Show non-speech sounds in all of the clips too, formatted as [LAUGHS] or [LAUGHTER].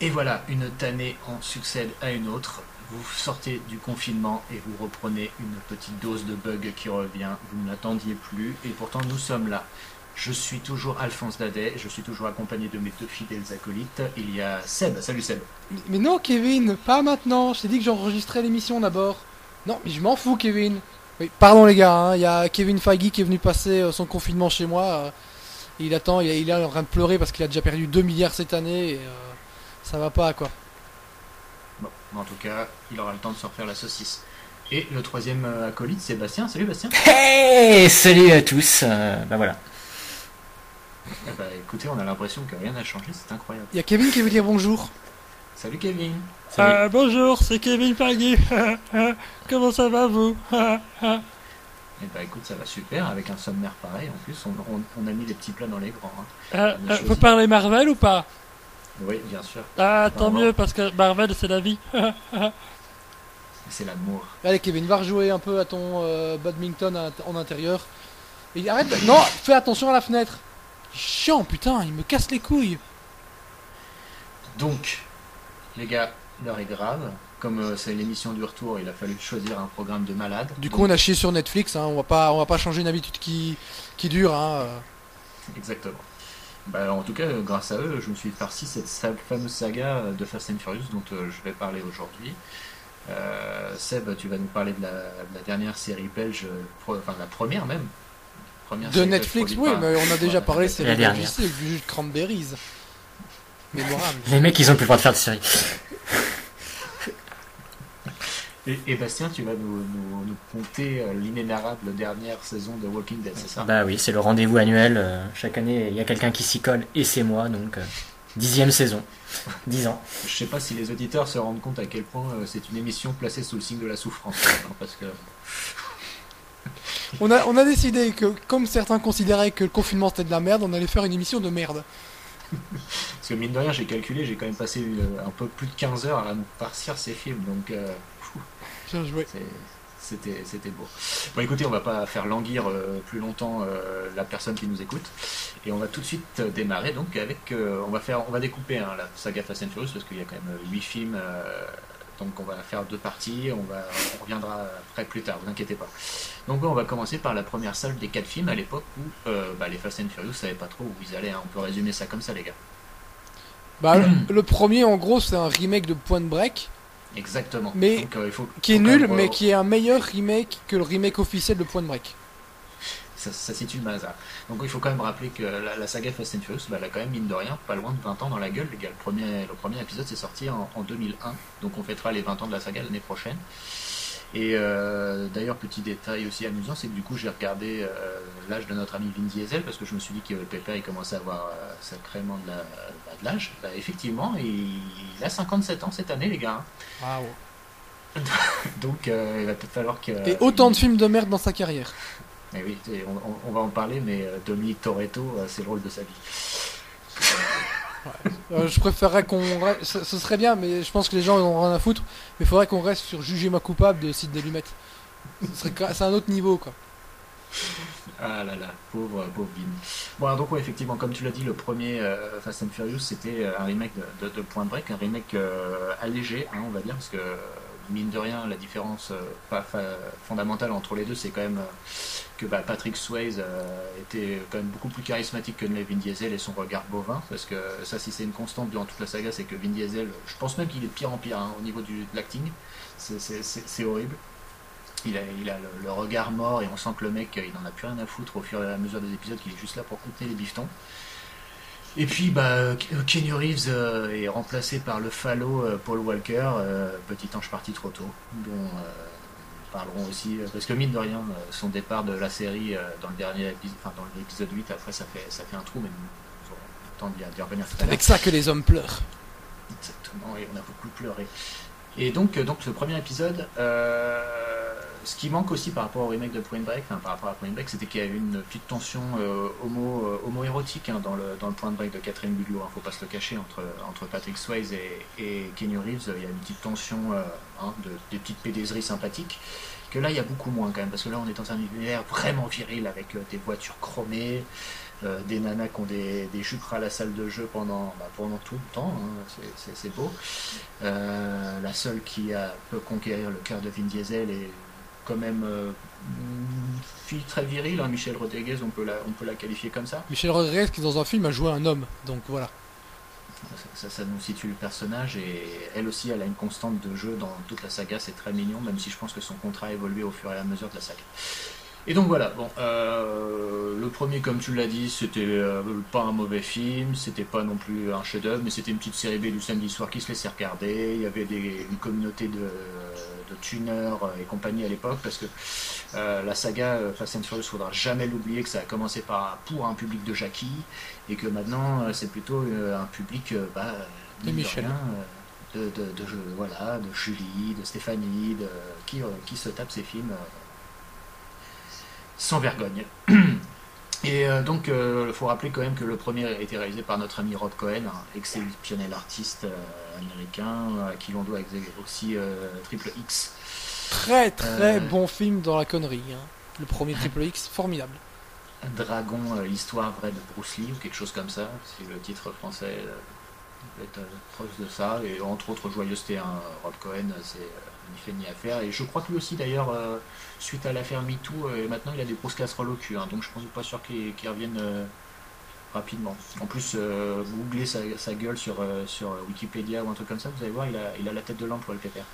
Et voilà, une tannée en succède à une autre. Vous sortez du confinement et vous reprenez une petite dose de bug qui revient. Vous ne l'attendiez plus et pourtant nous sommes là. Je suis toujours Alphonse Dadet, je suis toujours accompagné de mes deux fidèles acolytes. Il y a Seb. Salut Seb. Mais- non, Kevin, pas maintenant. Je t'ai dit que j'enregistrais l'émission d'abord. Non, mais je m'en fous, Kevin. Oui, pardon les gars, hein, il y a Kevin Feige qui est venu passer euh, son confinement chez moi. euh, il attend, il, est- en train de pleurer parce qu'il a déjà perdu 2 milliards cette année. Euh, ça va pas quoi. Bon, en tout cas, il aura le temps de se refaire la saucisse. Et le troisième euh, acolyte, c'est Bastien. Salut Bastien. Hey Salut à tous euh, Bah voilà. Eh ben, écoutez, on a l'impression que rien n'a changé, c'est incroyable. Il y a Kevin qui veut dire bonjour. Salut Kevin. Euh, bonjour, c'est Kevin Pagny. [LAUGHS] Comment ça va vous? [LAUGHS] Eh ben écoute, ça va super, avec un sommaire pareil. En plus, on, on- on a mis les petits plats dans les grands. hein. euh, euh. Faut parler Marvel ou pas? Oui, bien sûr. Ah, tant mieux, parce que Marvel, c'est la vie. C'est l'amour. Allez Kevin, va rejouer un peu à ton euh, badminton à- en intérieur. Et arrête, de- non, fais attention à la fenêtre. Chiant, putain, il me casse les couilles. Donc, les gars, l'heure est grave. Comme euh, c'est l'émission du retour, il a fallu choisir un programme de malade. Du coup, on a chié sur Netflix, hein, on va pas, on va pas changer une habitude qui, qui dure. Hein, euh. Exactement. Bah, en tout cas, grâce à eux, je me suis farci cette fameuse saga de Fast and Furious dont euh, je vais parler aujourd'hui. Euh, Seb, tu vas nous parler de la, de la dernière série belge, pro- enfin la première même. Première De Netflix, oui, par- mais on a déjà parlé, c'est La dernière. du jus de cranberries. [LAUGHS] Mémorable. Les mecs, ils ont plus le droit de faire de série. Et, et Bastien, tu vas nous, nous, nous conter euh, l'inénarrable dernière saison de Walking Dead, c'est ça? Bah oui, c'est le rendez-vous annuel. euh, chaque année, il y a quelqu'un qui s'y colle et c'est moi, donc euh, dixième saison. [LAUGHS] Dix ans. Je sais pas si les auditeurs se rendent compte à quel point c'est une émission placée sous le signe de la souffrance. hein, [LAUGHS] parce que On a, on a décidé que, comme certains considéraient que le confinement c'était de la merde, on allait faire une émission de merde. Parce que mine de rien, j'ai calculé, j'ai quand même passé un peu plus de 15 heures à nous farcir ces films, donc euh, Bien joué. c'était c'était beau. Bon écoutez, on va pas faire languir euh, plus longtemps euh, la personne qui nous écoute, et on va tout de suite euh, démarrer donc avec, euh, on va faire, on va découper hein, la saga Fast and Furious parce qu'il y a quand même 8 films, donc on va faire deux parties, on va, on reviendra après plus tard, vous inquiétez pas. Donc on va commencer par la première salle des quatre films à l'époque où bah, les Fast and Furious savaient pas trop où ils allaient. hein. On peut résumer ça comme ça, les gars. Bah, le, le premier, en gros, c'est un remake de Point Break, Exactement. Mais Donc, euh, il faut, qui est nul, même, mais qui est un meilleur remake que le remake officiel de Point Break. ça, ça situe le hasard. Donc il faut quand même rappeler que la, la saga Fast and Furious, bah, elle a quand même mine de rien pas loin de 20 ans dans la gueule. Les gars, le premier, le premier épisode s'est sorti en, en 2001, donc on fêtera les 20 ans de la saga l'année prochaine. Et euh, d'ailleurs, petit détail aussi amusant, c'est que du coup j'ai regardé euh, l'âge de notre ami Vin Diesel parce que je me suis dit que Pépère il commençait à avoir euh, sacrément de la- bah, de l'âge. Bah, effectivement, il, il a 57 ans cette année, les gars. Waouh. [LAUGHS] Donc euh, il va peut-être falloir que. Et autant de films de merde dans sa carrière. [LAUGHS] Eh oui, on, on- on va en parler, mais Dominique Toretto, c'est le rôle de sa vie. [LAUGHS] Euh, je préférerais qu'on. re- Ce, serait bien, mais je pense que les gens en ont rien à foutre. Mais il faudrait qu'on reste sur Jugez-moi coupable de serait gra- C'est un autre niveau, quoi. Ah là là, pauvre, pauvre. Bon, alors donc, ouais, effectivement, comme tu l'as dit, le premier euh, Fast and Furious, c'était euh, un remake de, de- de Point Break, un remake euh, allégé, hein, on va dire, parce que, mine de rien, la différence euh, fondamentale entre les deux, c'est quand même euh, que bah, Patrick Swayze euh, était quand même beaucoup plus charismatique que Vin Diesel et son regard bovin, parce que ça, si c'est une constante durant toute la saga, c'est que Vin Diesel, je pense même qu'il est de pire en pire hein, au niveau du, de l'acting, C'est- horrible. Il a, le, regard mort et on sent que le mec, il en a plus rien à foutre au fur et à mesure des épisodes, qu'il est juste là pour contenir les bifetons. Et puis, bah, Kenny Reeves euh, est remplacé par le falot euh, Paul Walker, euh, petit ange parti trop tôt, dont nous parlerons aussi, parce que mine de rien, son départ de la série dans le dernier épisode, enfin dans l'épisode 8, après ça fait, ça fait un trou, mais nous aurons le temps d'y revenir tout à l'heure. Avec ça que les hommes pleurent. Exactement, et on a beaucoup pleuré. Et donc, donc ce premier épisode, euh, ce qui manque aussi par rapport au remake de Point Break, par rapport à Point Break, c'était qu'il y avait une petite tension euh, euh, homo-érotique hein, dans, le, dans le Point Break de Catherine Bigelow, hein, faut pas se le cacher, entre, entre Patrick Swayze et, et Kenny Reeves, il y a une petite tension, euh, hein, de, des petites pédaiseries sympathiques, que là il y a beaucoup moins quand même, parce que là on est dans un univers vraiment viril avec des voitures chromées, des nanas qui ont des, des à la salle de jeu pendant, bah, pendant tout le temps, hein, c'est- beau. La seule qui a, peut conquérir le cœur de Vin Diesel est quand même euh, une fille très virile, hein, Michel Rodriguez, on peut, la, on peut la qualifier comme ça. Michel Rodriguez qui dans un film a joué un homme, donc voilà. Ça, ça nous situe le personnage et elle aussi elle a une constante de jeu dans toute la saga, c'est très mignon, même si je pense que son contrat a évolué au fur et à mesure de la saga. Et donc voilà, bon, euh, le premier comme tu l'as dit, c'était euh, pas un mauvais film, c'était pas non plus un chef-d'œuvre, mais c'était une petite série B du samedi soir qui se laissait regarder. Il y avait des, une communauté de, de tuners et compagnie à l'époque, parce que euh, la saga euh, Fast and Furious, faudra jamais l'oublier que ça a commencé par pour un public de Jackie et que maintenant euh, c'est plutôt euh, un public euh, bah, de Michel. rien, euh, de, de, de, voilà, de Julie, de Stéphanie, de, qui, euh, qui se tape ces films euh, sans vergogne. [CLEARS THROAT] Et euh, donc, il faut rappeler quand même que le premier a été réalisé par notre ami Rod Cohen, un exceptionnel artiste euh, américain, euh, à qui l'on doit aussi euh, Triple X. Très très Euh. bon film dans la connerie. hein. Le premier [LAUGHS] Triple X, formidable. Dragon, euh, l'histoire vraie de Bruce Lee, ou quelque chose comme ça, c'est le titre français euh, doit être euh, proche de ça, et entre autres joyeuseté, hein, Rod Cohen, c'est euh, ni fait ni à faire, et je crois que lui aussi d'ailleurs, euh, suite à l'affaire MeToo, euh, maintenant il a des grosses casseroles au cul, hein, donc je pense pas sûr qu'il revienne euh, rapidement. En plus, euh, googlez sa, gueule sur, sur Wikipédia ou un truc comme ça, vous allez voir, il a, il a la tête de l'emploi, le pépère.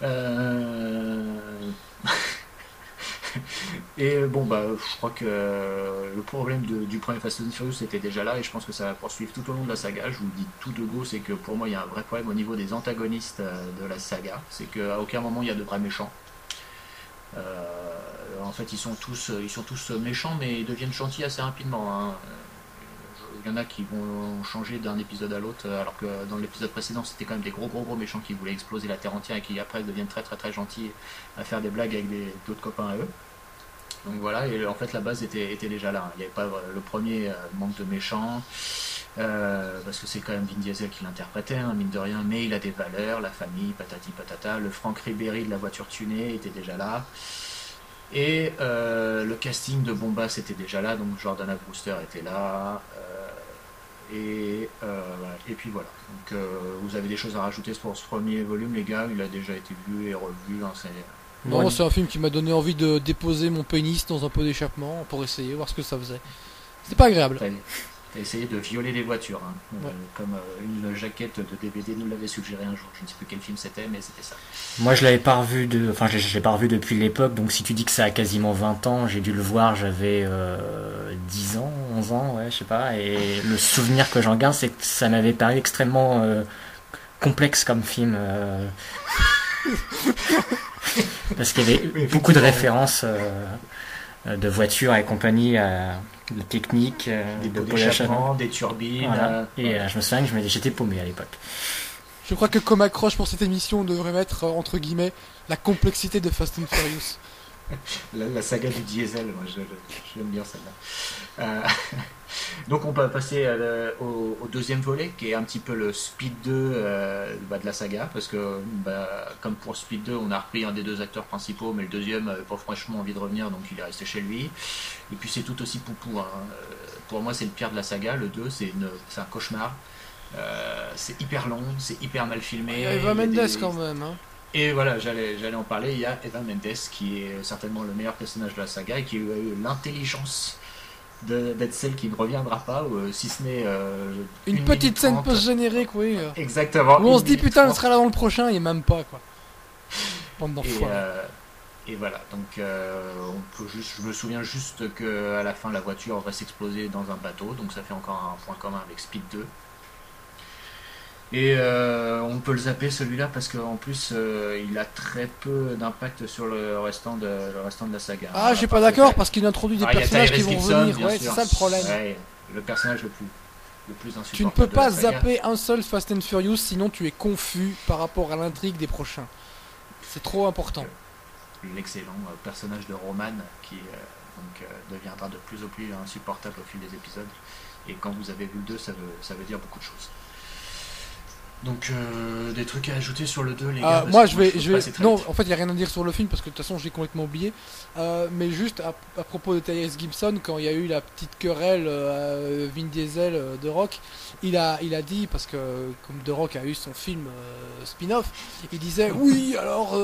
[LAUGHS] Et euh, bon, bah, je crois que euh, le problème du premier Fast and Furious était déjà là et je pense que ça va poursuivre tout au long de la saga. Je vous le dis tout de go, c'est que pour moi, il y a un vrai problème au niveau des antagonistes euh, de la saga. C'est qu'à aucun moment il y a de vrais méchants. En fait, ils sont tous, ils sont tous méchants, mais ils deviennent gentils assez rapidement. hein. Il y en a qui vont changer d'un épisode à l'autre, alors que dans l'épisode précédent, c'était quand même des gros gros gros méchants qui voulaient exploser la Terre entière et qui après deviennent très très très gentils à faire des blagues avec d'autres copains à eux. Donc voilà, et en fait la base était, était déjà là. Il n'y avait pas euh, le premier euh, manque de méchants, euh, parce que c'est quand même Vin Diesel qui l'interprétait, hein, mine de rien, mais il a des valeurs, la famille, patati patata. Le Frank Ribéry de la voiture tunée était déjà là. Et euh, le casting de Bombas était déjà là, donc Jordana Brewster était là. euh, et, euh, et puis voilà. Donc euh, vous avez des choses à rajouter pour ce premier volume, les gars? Il a déjà été vu et revu. hein, c'est- Non, c'est un film qui m'a donné envie de déposer mon pénis dans un pot d'échappement pour essayer, voir ce que ça faisait. C'était pas agréable. T'as essayé de violer les voitures, hein. Euh, comme euh, une jaquette de DVD nous l'avait suggéré un jour. Je ne sais plus quel film c'était, mais c'était ça. Moi, je l'avais pas revu de, enfin, je, je l'ai pas revu depuis l'époque. Donc, si tu dis que ça a quasiment 20 ans, j'ai dû le voir, j'avais euh, 10 ans, 11 ans, ouais, je sais pas. Et le souvenir que j'en garde, c'est que ça m'avait paru extrêmement euh, complexe comme film. euh, [LAUGHS] parce qu'il y avait Oui, beaucoup de références euh, de voitures et compagnie, euh, de techniques, euh, Des de d'échappement, des turbines. Voilà. euh, Et euh, je me souviens que je m'étais- j'étais paumé à l'époque. Je crois que comme accroche pour cette émission, on devrait mettre entre guillemets la complexité de Fast and Furious. La, la saga du diesel, moi je- je- j'aime bien celle-là. Euh, [LAUGHS] donc on peut passer euh, au, au deuxième volet qui est un petit peu le Speed 2 euh, bah, de la saga parce que bah, comme pour Speed 2 on a repris un des deux acteurs principaux mais le deuxième n'avait pas franchement envie de revenir donc il est resté chez lui. Et puis c'est tout aussi poupou. hein. Euh, Pour moi c'est le pire de la saga, le 2 c'est un cauchemar. Euh, c'est hyper long, c'est hyper mal filmé. Il y a Eva Mendes des- quand même. Hein. Et voilà, j'allais, j'allais en parler. Il y a Eva Mendes qui est certainement le meilleur personnage de la saga et qui a eu l'intelligence de- d'être celle qui ne reviendra pas, ou, euh, si ce n'est euh, Une, une petite scène 30. post-générique, oui. euh, Exactement. Où on se dit putain, elle 30. sera là dans le prochain, et même pas quoi. Bande Et, euh, et voilà, donc euh, on peut juste, je me souviens juste que à la fin la voiture va s'exploser dans un bateau, donc ça fait encore un point commun avec Speed 2. Et euh, on peut le zapper celui-là parce qu'en plus euh, il a très peu d'impact sur le restant de, le restant de la saga. Ah, je suis pas d'accord parce qu'il introduit des Ah, personnages qui vont Gibson, venir. bien Ouais, c'est ça le problème. Ouais, le personnage le plus, le plus insupportable. Tu ne peux pas zapper un seul Fast and Furious sinon tu es confus par rapport à l'intrigue des prochains. C'est trop important. L'excellent euh, personnage de Roman qui euh, donc, deviendra de plus en plus insupportable au fil des épisodes. Et quand vous avez vu le 2, ça veut, ça veut dire beaucoup de choses. Donc, euh, des trucs à ajouter sur le 2, les Ah, gars moi, je vais, je vais. Non, vite. en fait, il y a rien à dire sur le film parce que de toute façon, j'ai complètement oublié. Euh, mais juste à, à propos de Tyrese Gibson, quand il y a eu la petite querelle euh, Vin Diesel de Rock, il a, il a dit parce que comme The Rock a eu son film spin-off, il disait [LAUGHS] oui, alors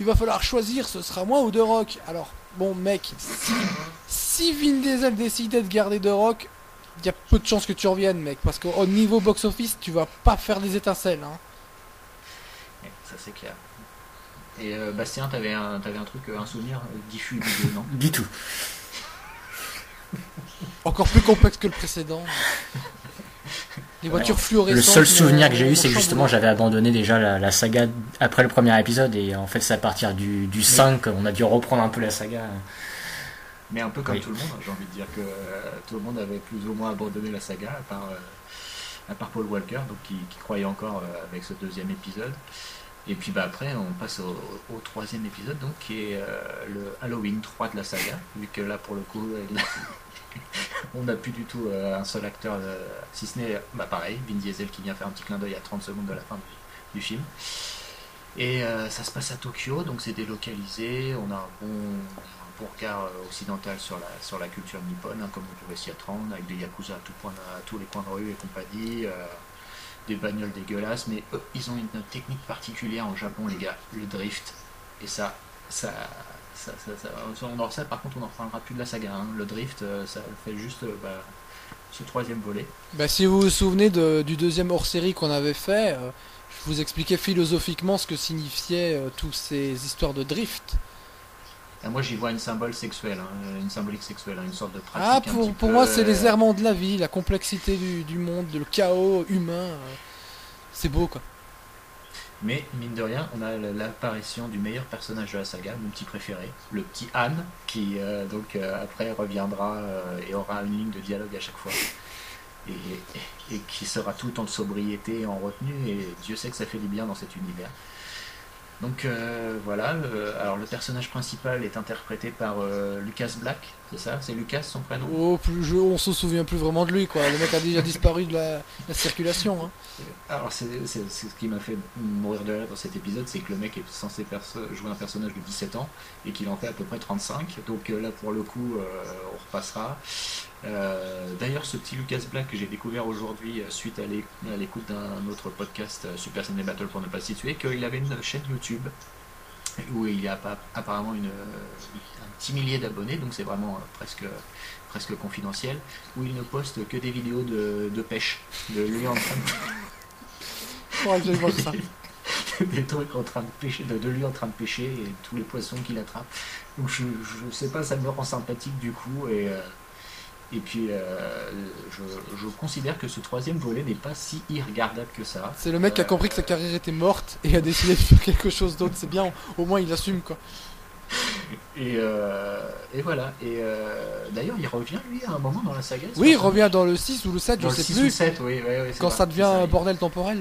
il va falloir choisir, ce sera moi ou The Rock. Alors bon, mec, si, si Vin Diesel décidait de garder The Rock. Il y a peu de chances que tu reviennes, mec, parce qu'au niveau box-office, tu vas pas faire des étincelles. Hein. Ça c'est clair. Et euh, Bastien, t'avais un, t'avais un truc, euh, un souvenir euh, diffus du 2, non? Du tout. Encore plus complexe que le précédent. Les voitures fluorescentes. Le seul souvenir que j'ai eu, c'est que justement, j'avais abandonné déjà la, la saga après le premier épisode, et en fait, c'est à partir du, du 5 on a dû reprendre un peu la saga. Mais un peu comme Oui. tout le monde, j'ai envie de dire que euh, tout le monde avait plus ou moins abandonné la saga, à part, euh, à part Paul Walker, donc qui, qui croyait encore euh, avec ce deuxième épisode. Et puis bah, après, on passe au, au troisième épisode, donc qui est euh, le Halloween 3 de la saga, vu que là, pour le coup, [LAUGHS] on n'a plus du tout euh, un seul acteur, euh, si ce n'est, bah, pareil, Vin Diesel qui vient faire un petit clin d'œil à 30 secondes de la fin du, du film. Et ça se passe à Tokyo, donc c'est délocalisé, on a un bon, bon regard euh, occidental sur la, sur la culture nippone, hein, comme on pouvait s'y attendre, avec des yakuza à, tous les coins de rue et compagnie, euh, des bagnoles dégueulasses, mais ils ont une technique particulière au Japon, les gars, le drift. Et ça, ça, ça, ça, on en- ça, par contre, on en reparlera plus de la saga. hein. Le drift, euh, ça fait juste euh, bah, ce troisième volet. Bah, si vous vous souvenez du deuxième hors-série qu'on avait fait, je vous expliquais philosophiquement ce que signifiaient euh, toutes ces histoires de drift. Et moi, j'y vois une symbole sexuelle, hein, une symbolique sexuelle, hein, une sorte de pratique. Ah, pour, pour peu, moi, c'est euh, les errements de la vie, la complexité du, du monde, le chaos humain. euh, c'est beau, quoi. Mais mine de rien, on a l'apparition du meilleur personnage de la saga, mon petit préféré, le petit Han, qui euh, donc euh, après reviendra euh, et aura une ligne de dialogue à chaque fois. Et, et- et qui sera tout en sobriété et en retenue, et Dieu sait que ça fait du bien dans cet univers. Donc euh, voilà, le- alors le personnage principal est interprété par euh, Lucas Black, c'est ça C'est Lucas son prénom Oh, plus, je- on se souvient plus vraiment de lui, quoi. Le mec a déjà disparu de la, la circulation. hein. Alors, c'est c'est- c'est ce qui m'a fait mourir de rire dans cet épisode, c'est que le mec est censé perso- jouer un personnage de 17 ans et qu'il en fait à peu près 35. Donc euh, là, pour le coup, euh, on repassera. Euh, D'ailleurs, ce petit Lucas Black que j'ai découvert aujourd'hui suite à l'é- à l'écoute d'un autre podcast, Super Ciné Battle pour ne pas le situer, qu'il avait une chaîne YouTube où il y a apparemment une, un petit millier d'abonnés, donc c'est vraiment euh, presque presque confidentiel, où il ne poste que des vidéos de, de pêche, de lui en train de [LAUGHS] ça. [LAUGHS] des trucs en train de pêcher, de, de lui en train de pêcher et tous les poissons qu'il attrape. Donc je, je sais pas, ça me rend sympathique du coup et euh, et puis euh, je, je considère que ce troisième volet n'est pas si irregardable que ça. C'est le mec qui a Euh, compris que sa carrière était morte et a décidé de faire quelque chose d'autre. C'est bien, au moins il assume, quoi. [LAUGHS] Et, euh, et voilà. Et euh, d'ailleurs, il revient lui à un moment dans la saga. Oui, il revient dans le 6 ou le 7, dans je le sais 6 plus. ou 7, oui, oui, oui, Quand vrai, ça devient un bordel temporel.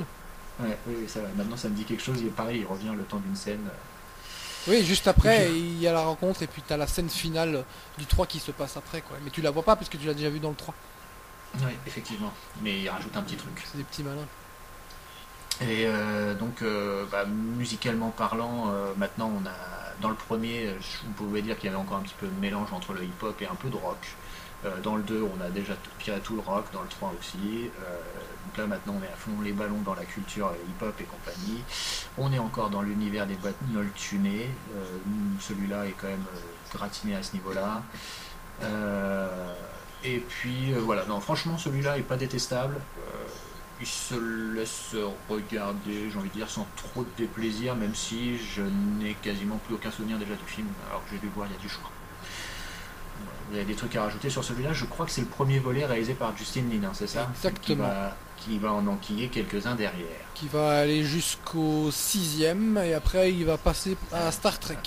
Ouais, oui, oui, ça va. Maintenant, ça me dit quelque chose. Il est pareil, il revient le temps d'une scène. Oui, juste après, il y a la rencontre et puis t'as la scène finale du 3 qui se passe après, quoi. Mais tu la vois pas parce que tu l'as déjà vu dans le 3. Oui, effectivement. Mais il rajoute un petit truc. C'est des petits malins. Et euh, donc, euh, bah, musicalement parlant, euh, maintenant on a dans le premier, je- vous pouvez dire qu'il y avait encore un petit peu de mélange entre le hip-hop et un peu de rock. Dans le 2, on a déjà tout- viré tout le rock, dans le 3 aussi. Là maintenant, on est à fond les ballons dans la culture euh, hip-hop et compagnie. On est encore dans l'univers des bagnoles tunées. Euh, Celui-là est quand même euh, gratiné à ce niveau-là. Euh, et puis voilà, non, franchement, celui-là est pas détestable. Il se laisse regarder, j'ai envie de dire, sans trop de déplaisir, même si je n'ai quasiment plus aucun souvenir déjà du film, alors que j'ai dû le voir il y a du choix. Vous avez des trucs à rajouter sur celui-là Je crois que c'est le premier volet réalisé par Justin Lin, hein, c'est ça? Qui Exactement. va, qui va en enquiller quelques-uns derrière. Qui va aller jusqu'au 6ème et après il va passer à Star Trek.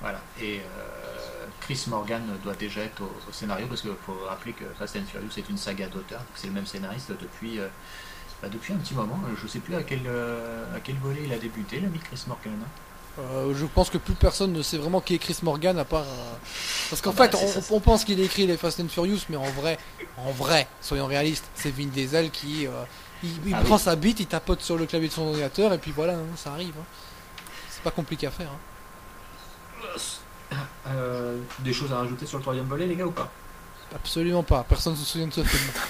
Voilà. Et euh, Chris Morgan doit déjà être au, au scénario parce qu'il faut rappeler que Fast and Furious est une saga d'auteur, c'est le même scénariste depuis, euh, bah, depuis un petit moment. Je sais plus à quel, euh, à quel volet il a débuté, l'ami Chris Morgan. Euh, je pense que plus personne ne sait vraiment qui est Chris Morgan à part. euh, Parce qu'en Ah bah, fait, on, pense qu'il écrit les Fast and Furious, mais en vrai, en vrai, soyons réalistes, c'est Vin Diesel qui, euh, Il, il Ah prend oui. sa bite, il tapote sur le clavier de son ordinateur et puis voilà, hein, ça arrive. hein. C'est pas compliqué à faire. hein. Des choses à rajouter sur le troisième volet, les gars, ou pas? Absolument pas. Personne ne se souvient de ce film. [LAUGHS]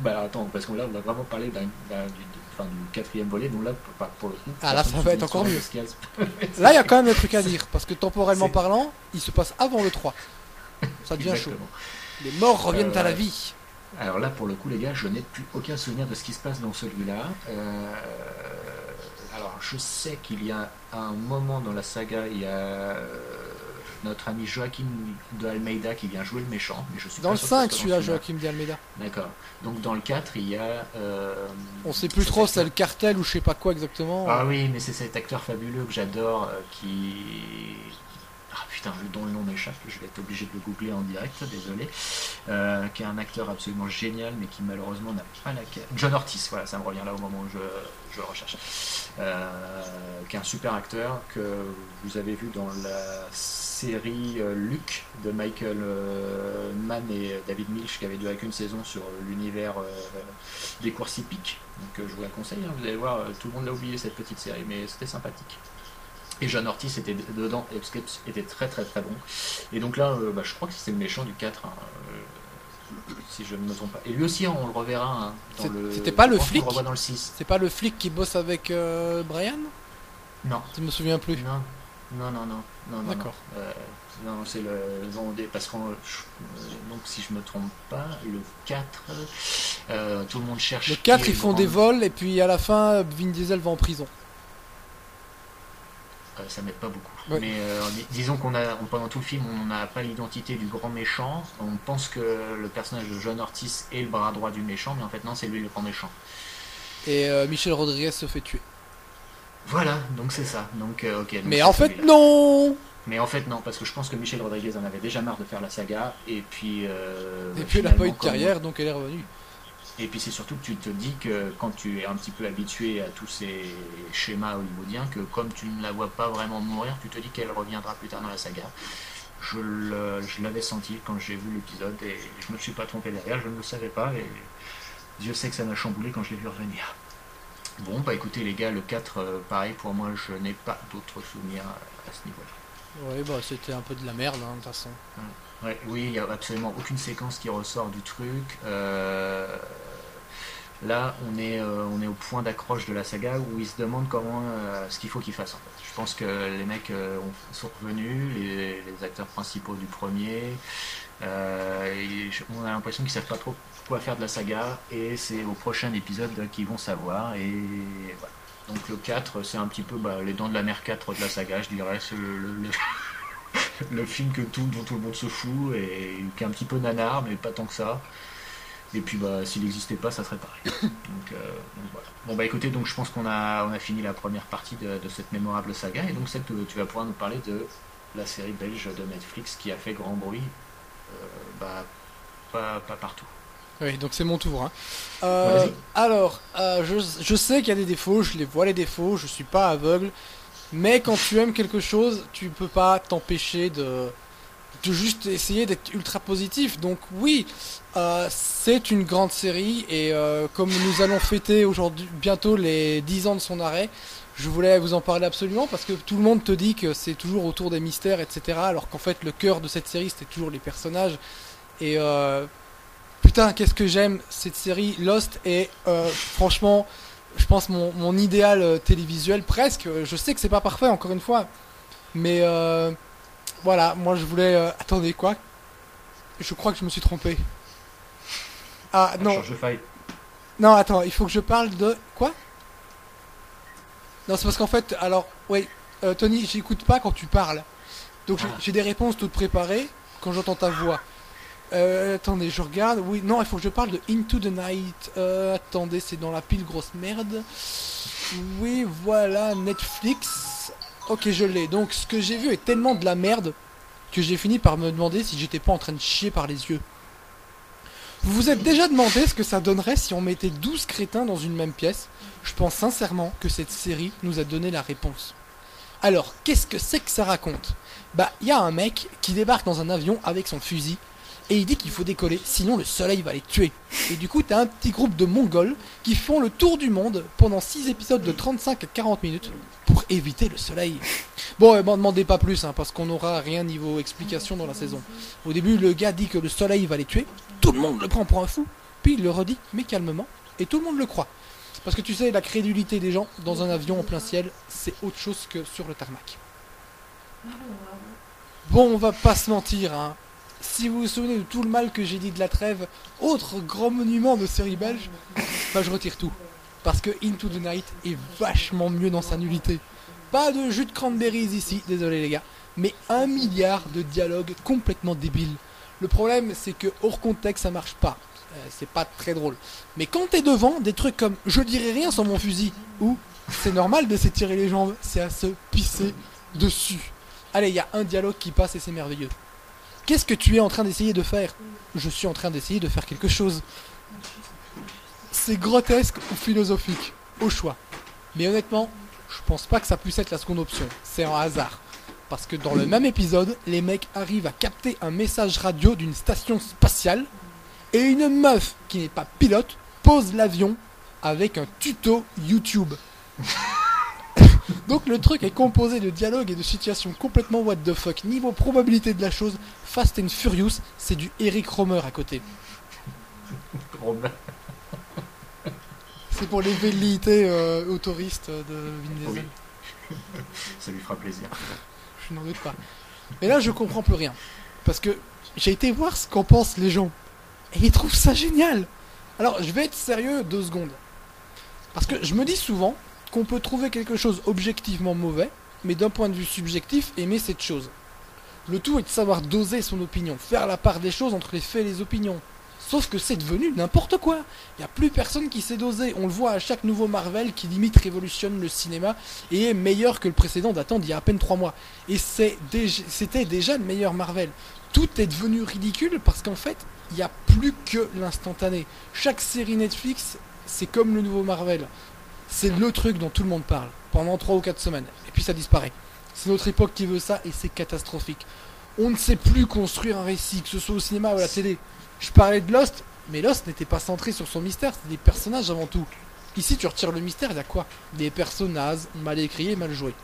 Bah alors, attends, parce que là, on va vraiment parler d'un, d'un- du, enfin, du quatrième volet, donc là, pour, pour le coup. Ah, là, ça va être encore mieux. Là, il y a quand même des trucs à dire parce que temporellement parlant, il se passe avant le 3. Ça devient chaud. Les morts reviennent Euh, à la vie. Alors là, pour le coup, les gars, je n'ai plus aucun souvenir de ce qui se passe dans celui-là. Euh, alors, je sais qu'il y a un moment dans la saga, il y a euh, notre ami Joaquin de Almeida qui vient jouer le méchant, mais je suis Dans pas le sûr que ce 5, soit celui-là. Joachim de Almeida. D'accord. Donc dans le 4, il y a. euh, On sait plus trop, c'est le cartel ou je sais pas quoi exactement. Ah oui, mais c'est cet acteur fabuleux que j'adore euh, qui. Ah putain, dont le nom m'échappe, je vais être obligé de le googler en direct, désolé. Euh, qui est un acteur absolument génial, mais qui malheureusement n'a pas la. John Ortiz, voilà, ça me revient là au moment où je, je recherche. Euh, qui est un super acteur que vous avez vu dans la série euh, Luc de Michael euh, Mann et David Milch qui avait duré qu'une saison sur l'univers des courses hippiques. Donc je vous la conseille, hein, vous allez voir, tout le monde l'a oublié cette petite série, mais c'était sympathique. Et John Ortiz était dedans, et était très très très bon. Et donc là, bah, je crois que c'est le méchant du 4, hein, euh, si je ne me trompe pas. Et lui aussi, on le reverra hein, le. c'était pas le flic dans le 6. C'est pas le flic qui bosse avec euh, Brian? Non, Je me souviens plus. non, non, non, non, non. D'accord. Non, Euh, non, c'est le. non, parce qu'on. donc, si je me trompe pas, le 4, euh, tout le monde cherche. Le 4, qui est ils font des vols et puis à la fin, Vin Diesel va en prison. Euh, ça m'aide pas beaucoup. Mais euh, dis- disons qu'on a, on- pendant tout le film, on n'a pas l'identité du grand méchant. On pense que le personnage de John Ortiz est le bras droit du méchant, mais en fait non, c'est lui le grand méchant. Et euh, Michel Rodriguez se fait tuer. Voilà, donc c'est ça. Donc ok. donc Mais en fait, non Mais en fait non, parce que je pense que Michel Rodriguez en avait déjà marre de faire la saga, et puis. euh, Et puis elle a pas eu de carrière, donc elle est revenue. Et puis c'est surtout que tu te dis que quand tu es un petit peu habitué à tous ces schémas hollywoodiens, que comme tu ne la vois pas vraiment mourir, tu te dis qu'elle reviendra plus tard dans la saga. Je l'avais senti quand j'ai vu l'épisode et je me suis pas trompé derrière, je ne le savais pas et Dieu sait que ça m'a chamboulé quand je l'ai vu revenir. Bon bah écoutez les gars, le 4, euh, pareil pour moi je n'ai pas d'autres souvenirs à ce niveau-là. Ouais, bah c'était un peu de la merde, hein, de toute façon. Ouais, oui, il n'y a absolument aucune séquence qui ressort du truc. Euh, là, on est, euh, on est au point d'accroche de la saga où ils se demandent comment euh, ce qu'il faut qu'ils fassent. En fait. Je pense que les mecs euh, ont- sont revenus, les, acteurs principaux du premier. On a l'impression qu'ils savent pas trop quoi faire de la saga et c'est au prochain épisode qu'ils vont savoir. Et. Donc le 4, c'est un petit peu bah, les dents de la mer 4 de la saga, je dirais. C'est le- [LAUGHS] film que dont tout le monde se fout et qui est un petit peu nanar, mais pas tant que ça. Et puis bah s'il n'existait pas, ça serait pareil. [LAUGHS] Donc, euh, donc voilà. Bon bah écoutez, donc je pense qu'on a, on a fini la première partie de, de cette mémorable saga et donc Seth, tu tu vas pouvoir nous parler de la série belge de Netflix qui a fait grand bruit, euh, bah pas, pas partout. Oui, donc c'est mon tour. hein. Euh, alors, euh, je, je sais qu'il y a des défauts, je les vois les défauts, je suis pas aveugle. Mais quand tu aimes quelque chose, tu peux pas t'empêcher de, de juste essayer d'être ultra positif. Donc oui, euh, c'est une grande série et euh, comme nous allons fêter aujourd'hui bientôt les 10 ans de son arrêt, je voulais vous en parler absolument parce que tout le monde te dit que c'est toujours autour des mystères, etc. Alors qu'en fait le cœur de cette série c'était toujours les personnages. Et euh, putain, qu'est-ce que j'aime cette série Lost et franchement, je pense mon, mon idéal télévisuel presque. Je sais que c'est pas parfait encore une fois, mais voilà, moi je voulais. euh, attendez quoi? Je crois que je me suis trompé. Ah non, non, attends, il faut que je parle de quoi? Non, c'est parce qu'en fait, alors, ouais, euh, Tony, j'écoute pas quand tu parles. Donc j'ai- Ah. j'ai des réponses toutes préparées quand j'entends ta voix. Euh, attendez, je regarde. Oui, non, il faut que je parle de Into the Night. Euh, attendez, c'est dans la pile grosse merde. Oui, voilà, Netflix. Ok, je l'ai. Donc ce que j'ai vu est tellement de la merde que j'ai fini par me demander si j'étais pas en train de chier par les yeux. Vous vous êtes déjà demandé ce que ça donnerait si on mettait 12 crétins dans une même pièce? Je pense sincèrement que cette série nous a donné la réponse. Alors, qu'est-ce que c'est que ça raconte? Bah, il y a un mec qui débarque dans un avion avec son fusil et il dit qu'il faut décoller, sinon le soleil va les tuer. Et du coup, t'as un petit groupe de Mongols qui font le tour du monde pendant 6 épisodes de 35 à 40 minutes pour éviter le soleil. Bon, euh, m'en demandez pas plus, hein, parce qu'on n'aura rien niveau explication dans la saison. Au début, le gars dit que le soleil va les tuer, tout le monde le prend pour un fou, puis il le redit, mais calmement, et tout le monde le croit. Parce que tu sais, la crédulité des gens dans un avion en plein ciel, c'est autre chose que sur le tarmac. Bon, on va pas se mentir, hein. Si vous vous souvenez de tout le mal que j'ai dit de la trêve, autre grand monument de série belge, bah je retire tout. Parce que Into the Night est vachement mieux dans sa nullité. Pas de jus de cranberries ici, désolé les gars, mais un milliard de dialogues complètement débiles. Le problème, c'est que hors contexte, ça marche pas. Euh, c'est pas très drôle. Mais quand t'es devant, des trucs comme je dirais rien sans mon fusil, ou c'est normal de s'étirer les jambes, c'est à se pisser dessus. Allez, il y a un dialogue qui passe et c'est merveilleux. Qu'est-ce que tu es en train d'essayer de faire Je suis en train d'essayer de faire quelque chose. C'est grotesque ou philosophique, au choix. Mais honnêtement, je pense pas que ça puisse être la seconde option. C'est un hasard. Parce que dans le même épisode, les mecs arrivent à capter un message radio d'une station spatiale et une meuf qui n'est pas pilote pose l'avion avec un tuto YouTube. Donc le truc est composé de dialogues et de situations complètement what the fuck. Niveau probabilité de la chose, Fast and Furious, c'est du Eric Romer à côté. C'est pour les velléités euh, autoristes de Vin Diesel. Oui. [LAUGHS] Ça lui fera plaisir. Je n'en doute pas. Mais là, je comprends plus rien. Parce que j'ai été voir ce qu'en pensent les gens. Et ils trouvent ça génial. Alors, je vais être sérieux deux secondes. Parce que je me dis souvent qu'on peut trouver quelque chose objectivement mauvais, mais d'un point de vue subjectif, aimer cette chose. Le tout est de savoir doser son opinion, faire la part des choses entre les faits et les opinions. Sauf que c'est devenu n'importe quoi. Il n'y a plus personne qui sait doser. On le voit à chaque nouveau Marvel qui limite révolutionne le cinéma et est meilleur que le précédent datant d'il y a à peine 3 mois. Et c'était déjà le meilleur Marvel. Tout est devenu ridicule parce qu'en fait, il n'y a plus que l'instantané. Chaque série Netflix, c'est comme le nouveau Marvel. C'est le truc dont tout le monde parle pendant 3 ou 4 semaines. Et puis ça disparaît. C'est notre époque qui veut ça et c'est catastrophique. On ne sait plus construire un récit, que ce soit au cinéma ou à la télé. Je parlais de Lost, mais Lost n'était pas centré sur son mystère, c'était des personnages avant tout. Ici, tu retires le mystère, il y a quoi? Des personnages mal écrits mal joués.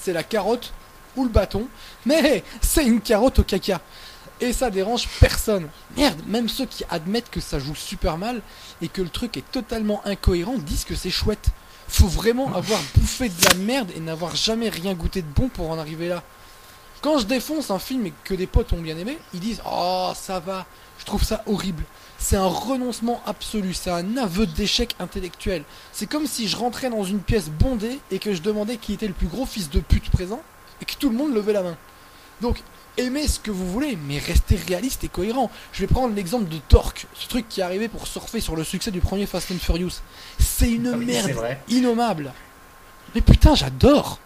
C'est la carotte ou le bâton, mais c'est une carotte au caca. Et ça dérange personne. Merde, même ceux qui admettent que ça joue super mal et que le truc est totalement incohérent disent que c'est chouette. Faut vraiment avoir bouffé de la merde et n'avoir jamais rien goûté de bon pour en arriver là. Quand je défonce un film et que des potes ont bien aimé, ils disent Oh, ça va, je trouve ça horrible. C'est un renoncement absolu, c'est un aveu d'échec intellectuel. C'est comme si je rentrais dans une pièce bondée et que je demandais qui était le plus gros fils de pute présent et que tout le monde levait la main. Donc, aimez ce que vous voulez, mais restez réaliste et cohérent. Je vais prendre l'exemple de Torque, ce truc qui est arrivé pour surfer sur le succès du premier Fast and Furious. C'est une Ah oui, merde innommable. Mais putain, j'adore.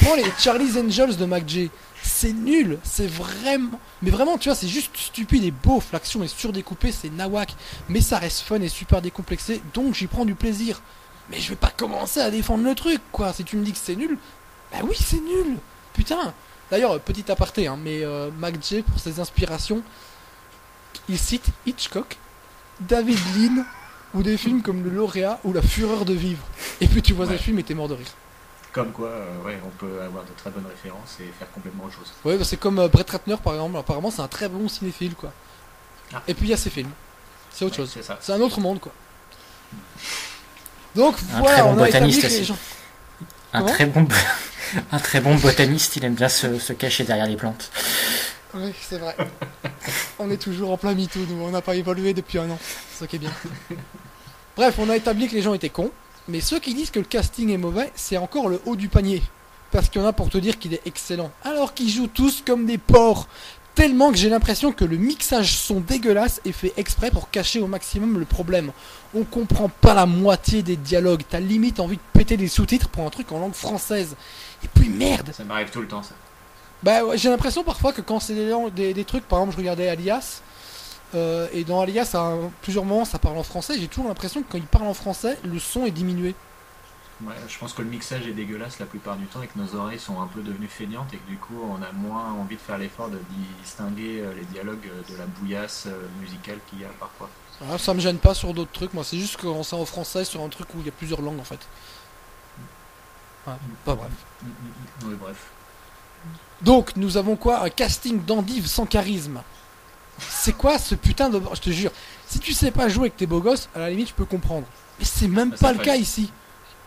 Prends les Charlie's Angels de McJ. C'est nul, c'est vraiment. Mais vraiment, tu vois, c'est juste stupide et beauf. L'action est surdécoupée, c'est nawak. Mais ça reste fun et super décomplexé, donc j'y prends du plaisir. Mais je vais pas commencer à défendre le truc, quoi. Si tu me dis que c'est nul, bah oui, c'est nul. Putain. D'ailleurs, petit aparté, hein, mais euh, McJ, pour ses inspirations, il cite Hitchcock, David Lean ou des films comme Le Lauréat ou La Fureur de vivre. Et puis tu vois Ouais. ce film et t'es mort de rire. Comme quoi, euh, ouais, on peut avoir de très bonnes références et faire complètement autre chose. Ouais, bah, c'est comme euh, Brett Ratner par exemple. Apparemment, c'est un très bon cinéphile, quoi. Ah. Et puis il y a ses films. C'est autre Ouais, chose. C'est ça. C'est un autre monde, quoi. Donc Un voilà, très bon on a établi botaniste que les gens. Un Comment très bon, [LAUGHS] un très bon botaniste, il aime bien se, se cacher derrière les plantes. Oui, c'est vrai. on est toujours en plein MeToo, nous. On n'a pas évolué depuis un an. C'est est bien. Bref, on a établi que les gens étaient cons. Mais ceux qui disent que le casting est mauvais, c'est encore le haut du panier. Parce qu'il y en a pour te dire qu'il est excellent. Alors qu'ils jouent tous comme des porcs. Tellement que j'ai l'impression que le mixage son dégueulasse est fait exprès pour cacher au maximum le problème. On comprend pas la moitié des dialogues. T'as limite envie de péter des sous-titres pour un truc en langue française. Et puis merde Ça m'arrive tout le temps, ça. bah ouais, j'ai l'impression parfois que quand c'est des, langues- des, des trucs, par exemple je regardais Alias, euh, et dans Alias à un- plusieurs moments ça parle en français, j'ai toujours l'impression que quand il parle en français, le son est diminué. Ouais, je pense que le mixage est dégueulasse la plupart du temps et que nos oreilles sont un peu devenues feignantes et que du coup on a moins envie de faire l'effort de distinguer euh, les dialogues euh, de la bouillasse musicale qu'il y a parfois. Ah, ça me gêne pas sur d'autres trucs, moi c'est juste quand c'est en français sur un truc où il y a plusieurs langues en fait. Ouais, pas bref. Mm, mm, mm. Oui, bref. Donc nous avons quoi? Un casting d'endives sans charisme. C'est quoi ce putain de... Je te jure, si tu sais pas jouer avec tes beaux gosses, à la limite je peux comprendre. Mais c'est même Bah, pas ça le fait- cas ici.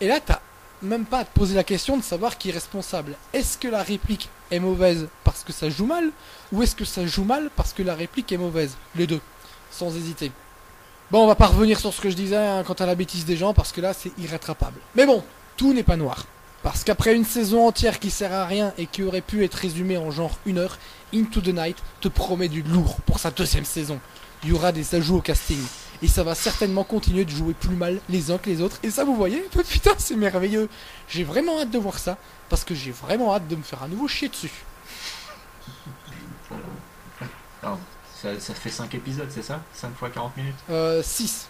Et là t'as même pas à te poser la question de savoir qui est responsable. Est-ce que la réplique est mauvaise parce que ça joue mal Ou est-ce que ça joue mal parce que la réplique est mauvaise? Les deux, sans hésiter. Bon, on va pas revenir sur ce que je disais hein, quant à la bêtise des gens parce que là c'est irrattrapable. Mais bon, tout n'est pas noir. Parce qu'après une saison entière qui sert à rien et qui aurait pu être résumée en genre une heure, Into the Night te promet du lourd pour sa deuxième saison. Il y aura des ajouts au casting. Et ça va certainement continuer de jouer plus mal les uns que les autres. Et ça, vous voyez [LAUGHS] Putain, c'est merveilleux. J'ai vraiment hâte de voir ça. Parce que j'ai vraiment hâte de me faire à nouveau chier dessus. [LAUGHS] Ça, ça fait 5 épisodes, c'est ça? 5 fois 40 minutes? Euh, 6.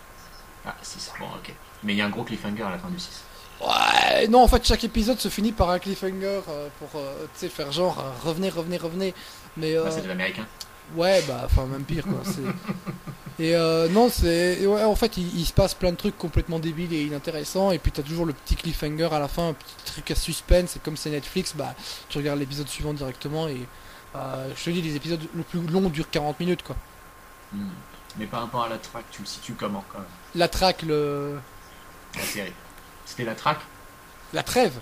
Ah, 6, bon, ok. Mais il y a un gros cliffhanger à la fin du 6. Ouais, non, en fait, chaque épisode se finit par un cliffhanger euh, pour, euh, faire genre, euh, revenez, revenez, revenez. Mais, euh, Bah, c'est de l'américain. Ouais, bah, enfin, même pire, quoi. c'est- [LAUGHS] Et euh, non, c'est. Ouais, en fait, il, il se passe plein de trucs complètement débiles et inintéressants. Et puis, t'as toujours le petit cliffhanger à la fin, un petit truc à suspense. Et comme c'est Netflix, bah, tu regardes l'épisode suivant directement. Et euh, je te dis, les épisodes le plus long durent 40 minutes, quoi. Hmm. Mais par rapport à la track, tu le situes comment quand même? La traque, le. La série. C'était la track La trêve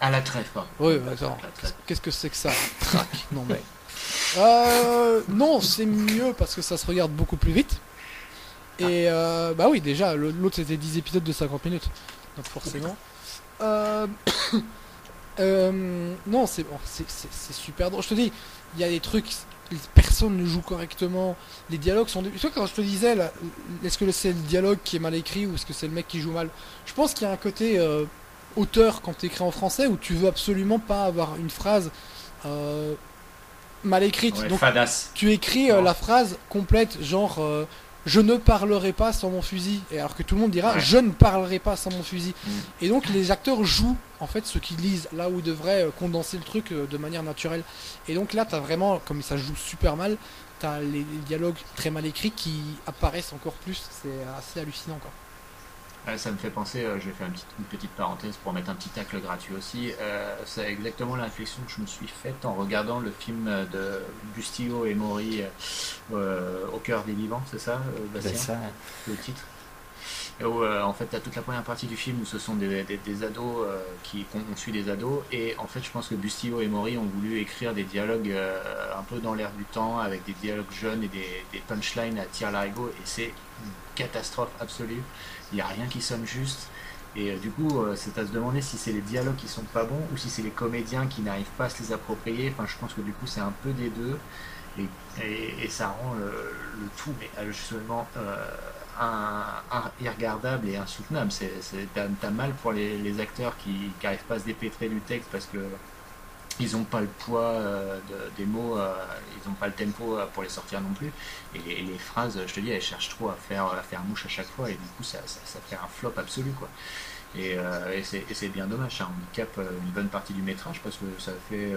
Ah, la trêve, pardon. Oui, bah, attends. La trêve. Qu'est-ce que c'est que ça Traque? [LAUGHS] Non, mais. Euh, non, c'est mieux parce que ça se regarde beaucoup plus vite. Et euh, bah oui, déjà, l'autre c'était 10 épisodes de 50 minutes. Donc forcément. Euh, euh, non, c'est bon, c'est- c'est super drôle. Je te dis, il y a des trucs, personne ne joue correctement. Les dialogues sont. Tu vois, quand je te disais, est-ce que c'est le dialogue qui est mal écrit ou est-ce que c'est le mec qui joue mal? Je pense qu'il y a un côté euh, auteur quand tu écris en français où tu veux absolument pas avoir une phrase euh, mal écrite. Ouais, Donc tu écris la phrase complète, genre euh, je ne parlerai pas sans mon fusil, et alors que tout le monde dira je ne parlerai pas sans mon fusil. Mm. Et donc les acteurs jouent en fait ce qu'ils lisent là où ils devraient euh, condenser le truc euh, de manière naturelle. Et donc là t'as vraiment, comme ça joue super mal, t'as les, les dialogues très mal écrits qui apparaissent encore plus. C'est assez hallucinant quoi. Ouais, ça me fait penser, euh, je vais faire une petite, une petite parenthèse pour mettre un petit tacle gratuit aussi. Euh, c'est exactement la réflexion que je me suis faite en regardant le film de Bustillo et Maury euh, euh, au cœur des vivants, c'est ça, euh, Bastien ça. le titre. Où, euh, en fait, tu as toute la première partie du film où ce sont des, des- des ados euh, qui qu'on on suit des ados. Et en fait, je pense que Bustillo et Maury ont voulu écrire des dialogues euh, un peu dans l'air du temps, avec des dialogues jeunes et des, des punchlines à tir larigot. Et c'est une catastrophe absolue. Il n'y a rien qui sonne juste. Et euh, du coup, euh, c'est à se demander si c'est les dialogues qui sont pas bons ou si c'est les comédiens qui n'arrivent pas à se les approprier. Enfin, je pense que du coup, c'est un peu des deux. Et, ça rend le, le tout mais euh, un- irregardable et insoutenable. T'as, mal pour les acteurs qui n'arrivent pas à se dépêtrer du texte parce que ils n'ont pas le poids euh, de- des mots, euh, ils n'ont pas le tempo euh, pour les sortir non plus. Et les, les phrases, je te dis, elles cherchent trop à faire, à faire mouche à chaque fois et du coup ça, ça, ça fait un flop absolu quoi. Et, euh, et c'est, bien dommage, ça handicape une bonne partie du métrage parce que ça fait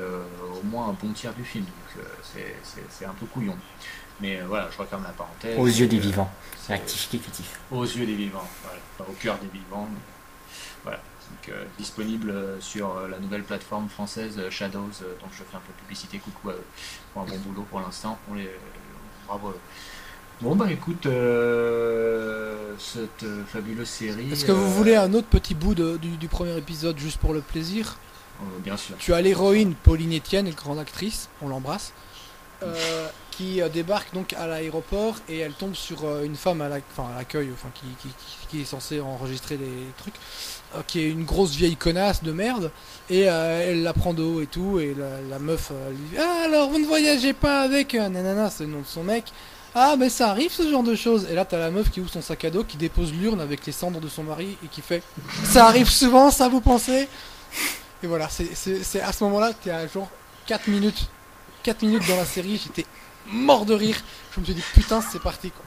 au moins un bon tiers du film, donc c'est, un peu couillon. Mais voilà, je referme la parenthèse. Aux yeux des vivants. c'est- Rectificatif. aux yeux des vivants, voilà. Enfin, au cœur des vivants. Voilà. Donc, euh, disponible euh, sur euh, la nouvelle plateforme française Shadows, dont je fais un peu de publicité. Coucou à eux. Pour un bon boulot pour l'instant. On les... Bravo à eux. Bon, bah écoute, euh, cette fabuleuse série. Est-ce que vous euh, voulez un autre petit bout de- du, du premier épisode juste pour le plaisir? Euh, Bien sûr. Tu as l'héroïne Pauline Etienne, grande actrice, on l'embrasse, [LAUGHS] qui débarque donc à l'aéroport et elle tombe sur une femme à la- enfin, à l'accueil, enfin, qui, qui- qui- qui est censée enregistrer des trucs, qui est une grosse vieille connasse de merde, et euh, elle la prend de haut et tout, et la, meuf euh, lui dit Ah alors vous ne voyagez pas avec euh, nanana, c'est le nom de son mec. Ah mais ça arrive ce genre de choses. Et là t'as la meuf qui ouvre son sac à dos, qui dépose l'urne avec les cendres de son mari et qui fait Ça arrive souvent ça vous pensez? Et voilà, c'est- à ce moment-là, t'es à genre 4 minutes. 4 minutes dans la série, j'étais mort de rire. Je me suis dit, putain, c'est parti quoi.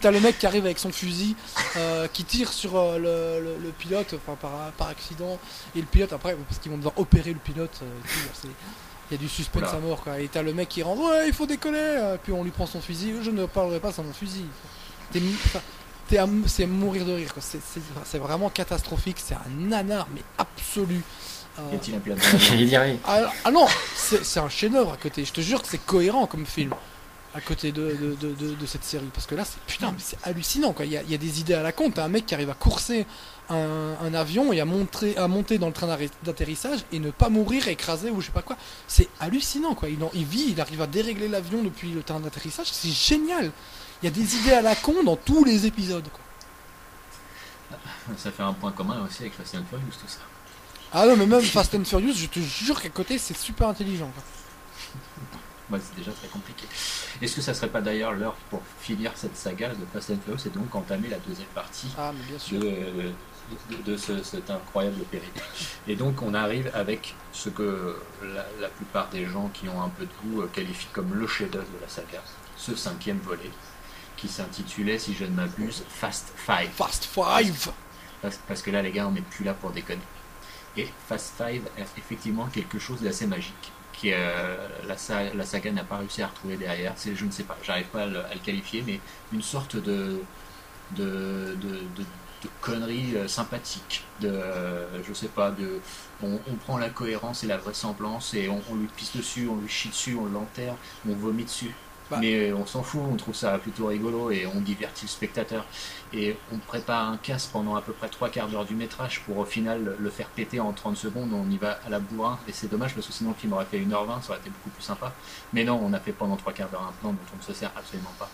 T'as le mec qui arrive avec son fusil, euh, qui tire sur euh, le, le- le pilote, enfin par, par accident, et le pilote après, parce qu'ils vont devoir opérer le pilote, euh, il y a du suspense à mort quoi. Et t'as le mec qui rentre, ouais, il faut décoller, puis on lui prend son fusil, je ne parlerai pas sans mon fusil. T'es à c'est mourir de rire quoi. C'est- C'est c'est vraiment catastrophique, c'est un nanar mais absolu. Euh, [LAUGHS] Y a-t-il un pilote J'allais dire oui. ah, ah non, c'est c'est un chef-d'œuvre à côté. Je te jure que c'est cohérent comme film à côté de, de, de, cette série. Parce que là, c'est putain, mais c'est hallucinant quoi. Il y a, il y a des idées à la con. T'as un mec qui arrive à courser un, un avion et à monter, à monter dans le train d'atterrissage et ne pas mourir écrasé ou je sais pas quoi. C'est hallucinant quoi. Il, en- il vit, il arrive à dérégler l'avion depuis le train d'atterrissage. C'est génial. Il y a des idées à la con dans tous les épisodes. Quoi. Ça fait un point commun aussi avec Fast and Furious, tout ça. Ah non, mais même Fast and Furious, je te jure qu'à côté, c'est super intelligent. quoi. Ouais, c'est déjà très compliqué. Est-ce que ça serait pas d'ailleurs l'heure pour finir cette saga de Fast and Furious et donc entamer la deuxième partie Ah, mais bien sûr. de, de, de ce- cet incroyable périple. Et donc on arrive avec ce que la, la plupart des gens qui ont un peu de goût euh, qualifient comme le chef-d'œuvre de la saga, ce cinquième volet, qui s'intitulait, si je ne m'abuse, Fast Five. Fast Five Parce, parce que là, les gars, on n'est plus là pour déconner. Et Fast Five a effectivement quelque chose d'assez magique, euh, la, sa- la saga n'a pas réussi à retrouver derrière. C'est, je ne sais pas, j'arrive pas à le, qualifier, mais une sorte de de, de, conneries euh, sympathiques. De, euh, je sais pas, de, on, on prend la cohérence et la vraisemblance et on, on lui pisse dessus, on lui chie dessus, on l'enterre, on vomit dessus. Bah. Mais on s'en fout, on trouve ça plutôt rigolo et on divertit le spectateur. Et on prépare un casse pendant à peu près trois quarts d'heure du métrage pour au final le faire péter en 30 secondes. On y va à la bourrin et c'est dommage parce que sinon le film aurait fait 1h20, ça aurait été beaucoup plus sympa. Mais non, on a fait pendant trois quarts d'heure un plan dont on ne se sert absolument pas.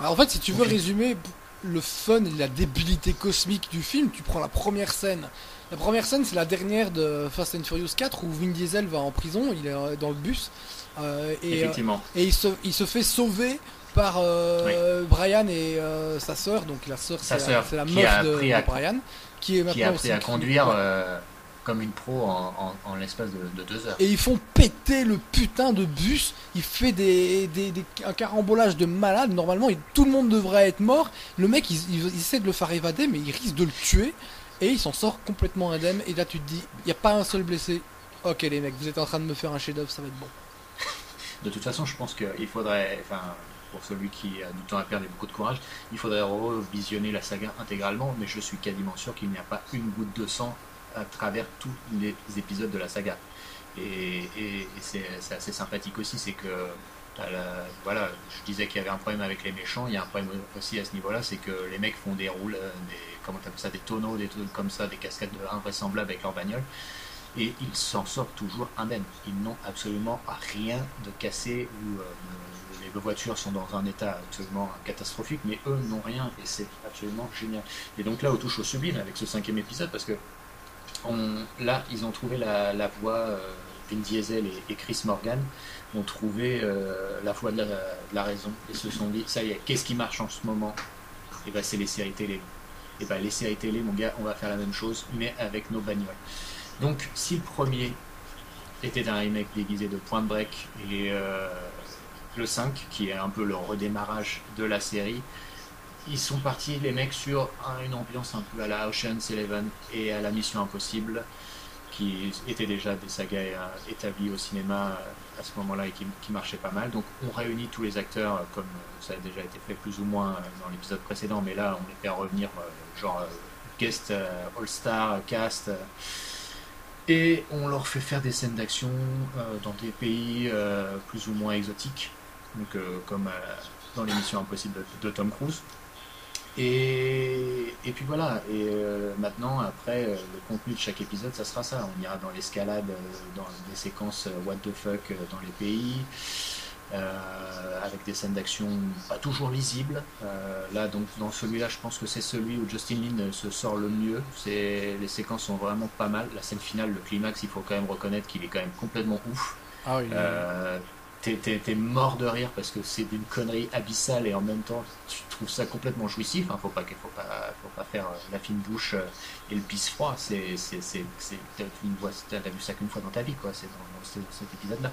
Alors, en fait, si tu veux résumer le fun et la débilité cosmique du film, tu prends la première scène. La première scène, c'est la dernière de Fast and Furious 4 où Vin Diesel va en prison, il est euh, dans le bus euh, et, euh, Effectivement. et il, se, il se fait sauver par euh, Brian et euh, sa sœur, donc la sœur, Sa c'est la, la meuf de, de Brian, qui est maintenant qui a aussi appris à conduire euh, comme une pro en, en- en l'espace de, de deux heures. Et ils font péter le putain de bus. Il fait des, des, des- un carambolage de malade. Normalement, il- tout le monde devrait être mort. Le mec, il, il- il essaie de le faire évader, mais il risque de le tuer. Et il s'en sort complètement indemne. Et là, tu te dis, il n'y a pas un seul blessé. Ok, les mecs, vous êtes en train de me faire un chef-d'œuvre, ça va être bon. [LAUGHS] De toute façon, je pense qu'il faudrait, enfin, pour celui qui a du temps à perdre et beaucoup de courage, il faudrait revisionner la saga intégralement, mais je suis quasiment sûr qu'il n'y a pas une goutte de sang à travers tous les épisodes de la saga. Et, c'est assez sympathique aussi, c'est que, la- voilà, je disais qu'il y avait un problème avec les méchants, il y a un problème aussi à ce niveau-là, c'est que les mecs font des roules, euh, des, comment ça, des tonneaux, des trucs comme ça, des cascades de- invraisemblables avec leur bagnole et ils s'en sortent toujours indemnes. Ils n'ont absolument rien de cassé ou euh, les voitures sont dans un état absolument catastrophique, mais eux n'ont rien et c'est absolument génial. Et donc là, on touche au sublime avec ce cinquième épisode parce que là, ils ont trouvé la, la voie. euh, Vin Diesel et Chris Morgan ont trouvé euh, la voie de la, raison et se sont dit ça y est, qu'est-ce qui marche en ce moment? Et ben c'est les séries télé. Et ben les séries télé, mon gars, on va faire la même chose, mais avec nos bagnoles. Donc, si le premier était un remake déguisé de Point Break et euh, le 5, qui est un peu le redémarrage de la série, ils sont partis, les mecs, sur un- une ambiance un peu à la Ocean's Eleven et à la Mission Impossible, qui étaient déjà des sagas euh, établies au cinéma à ce moment-là et qui, marchaient pas mal. Donc, on réunit tous les acteurs, euh, comme euh, ça a déjà été fait plus ou moins euh, dans l'épisode précédent, mais là, on les fait revenir, genre guest, all-star, cast. et on leur fait faire des scènes d'action dans des pays plus ou moins exotiques, donc, comme dans l'émission Impossible de Tom Cruise. Et, et puis voilà, et euh, maintenant, après, euh, le contenu de chaque épisode, ça sera ça. On ira dans l'escalade, euh, dans des séquences what the fuck dans les pays, avec des scènes d'action pas toujours lisibles. Là, donc, dans celui-là, je pense que c'est celui où Justin Lin se sort le mieux. C'est, les séquences sont vraiment pas mal. La scène finale, le climax, il faut quand même reconnaître qu'il est quand même complètement ouf. Ah oui, t'es, mort de rire parce que c'est d'une connerie abyssale et en même temps tu trouves ça complètement jouissif. Hein, faut pas, faut pas, faut pas faire euh, la fine bouche euh, et le pisse froid. C'est, t'as, vu ça qu'une fois dans ta vie, quoi. C'est dans, dans ce- cet épisode-là.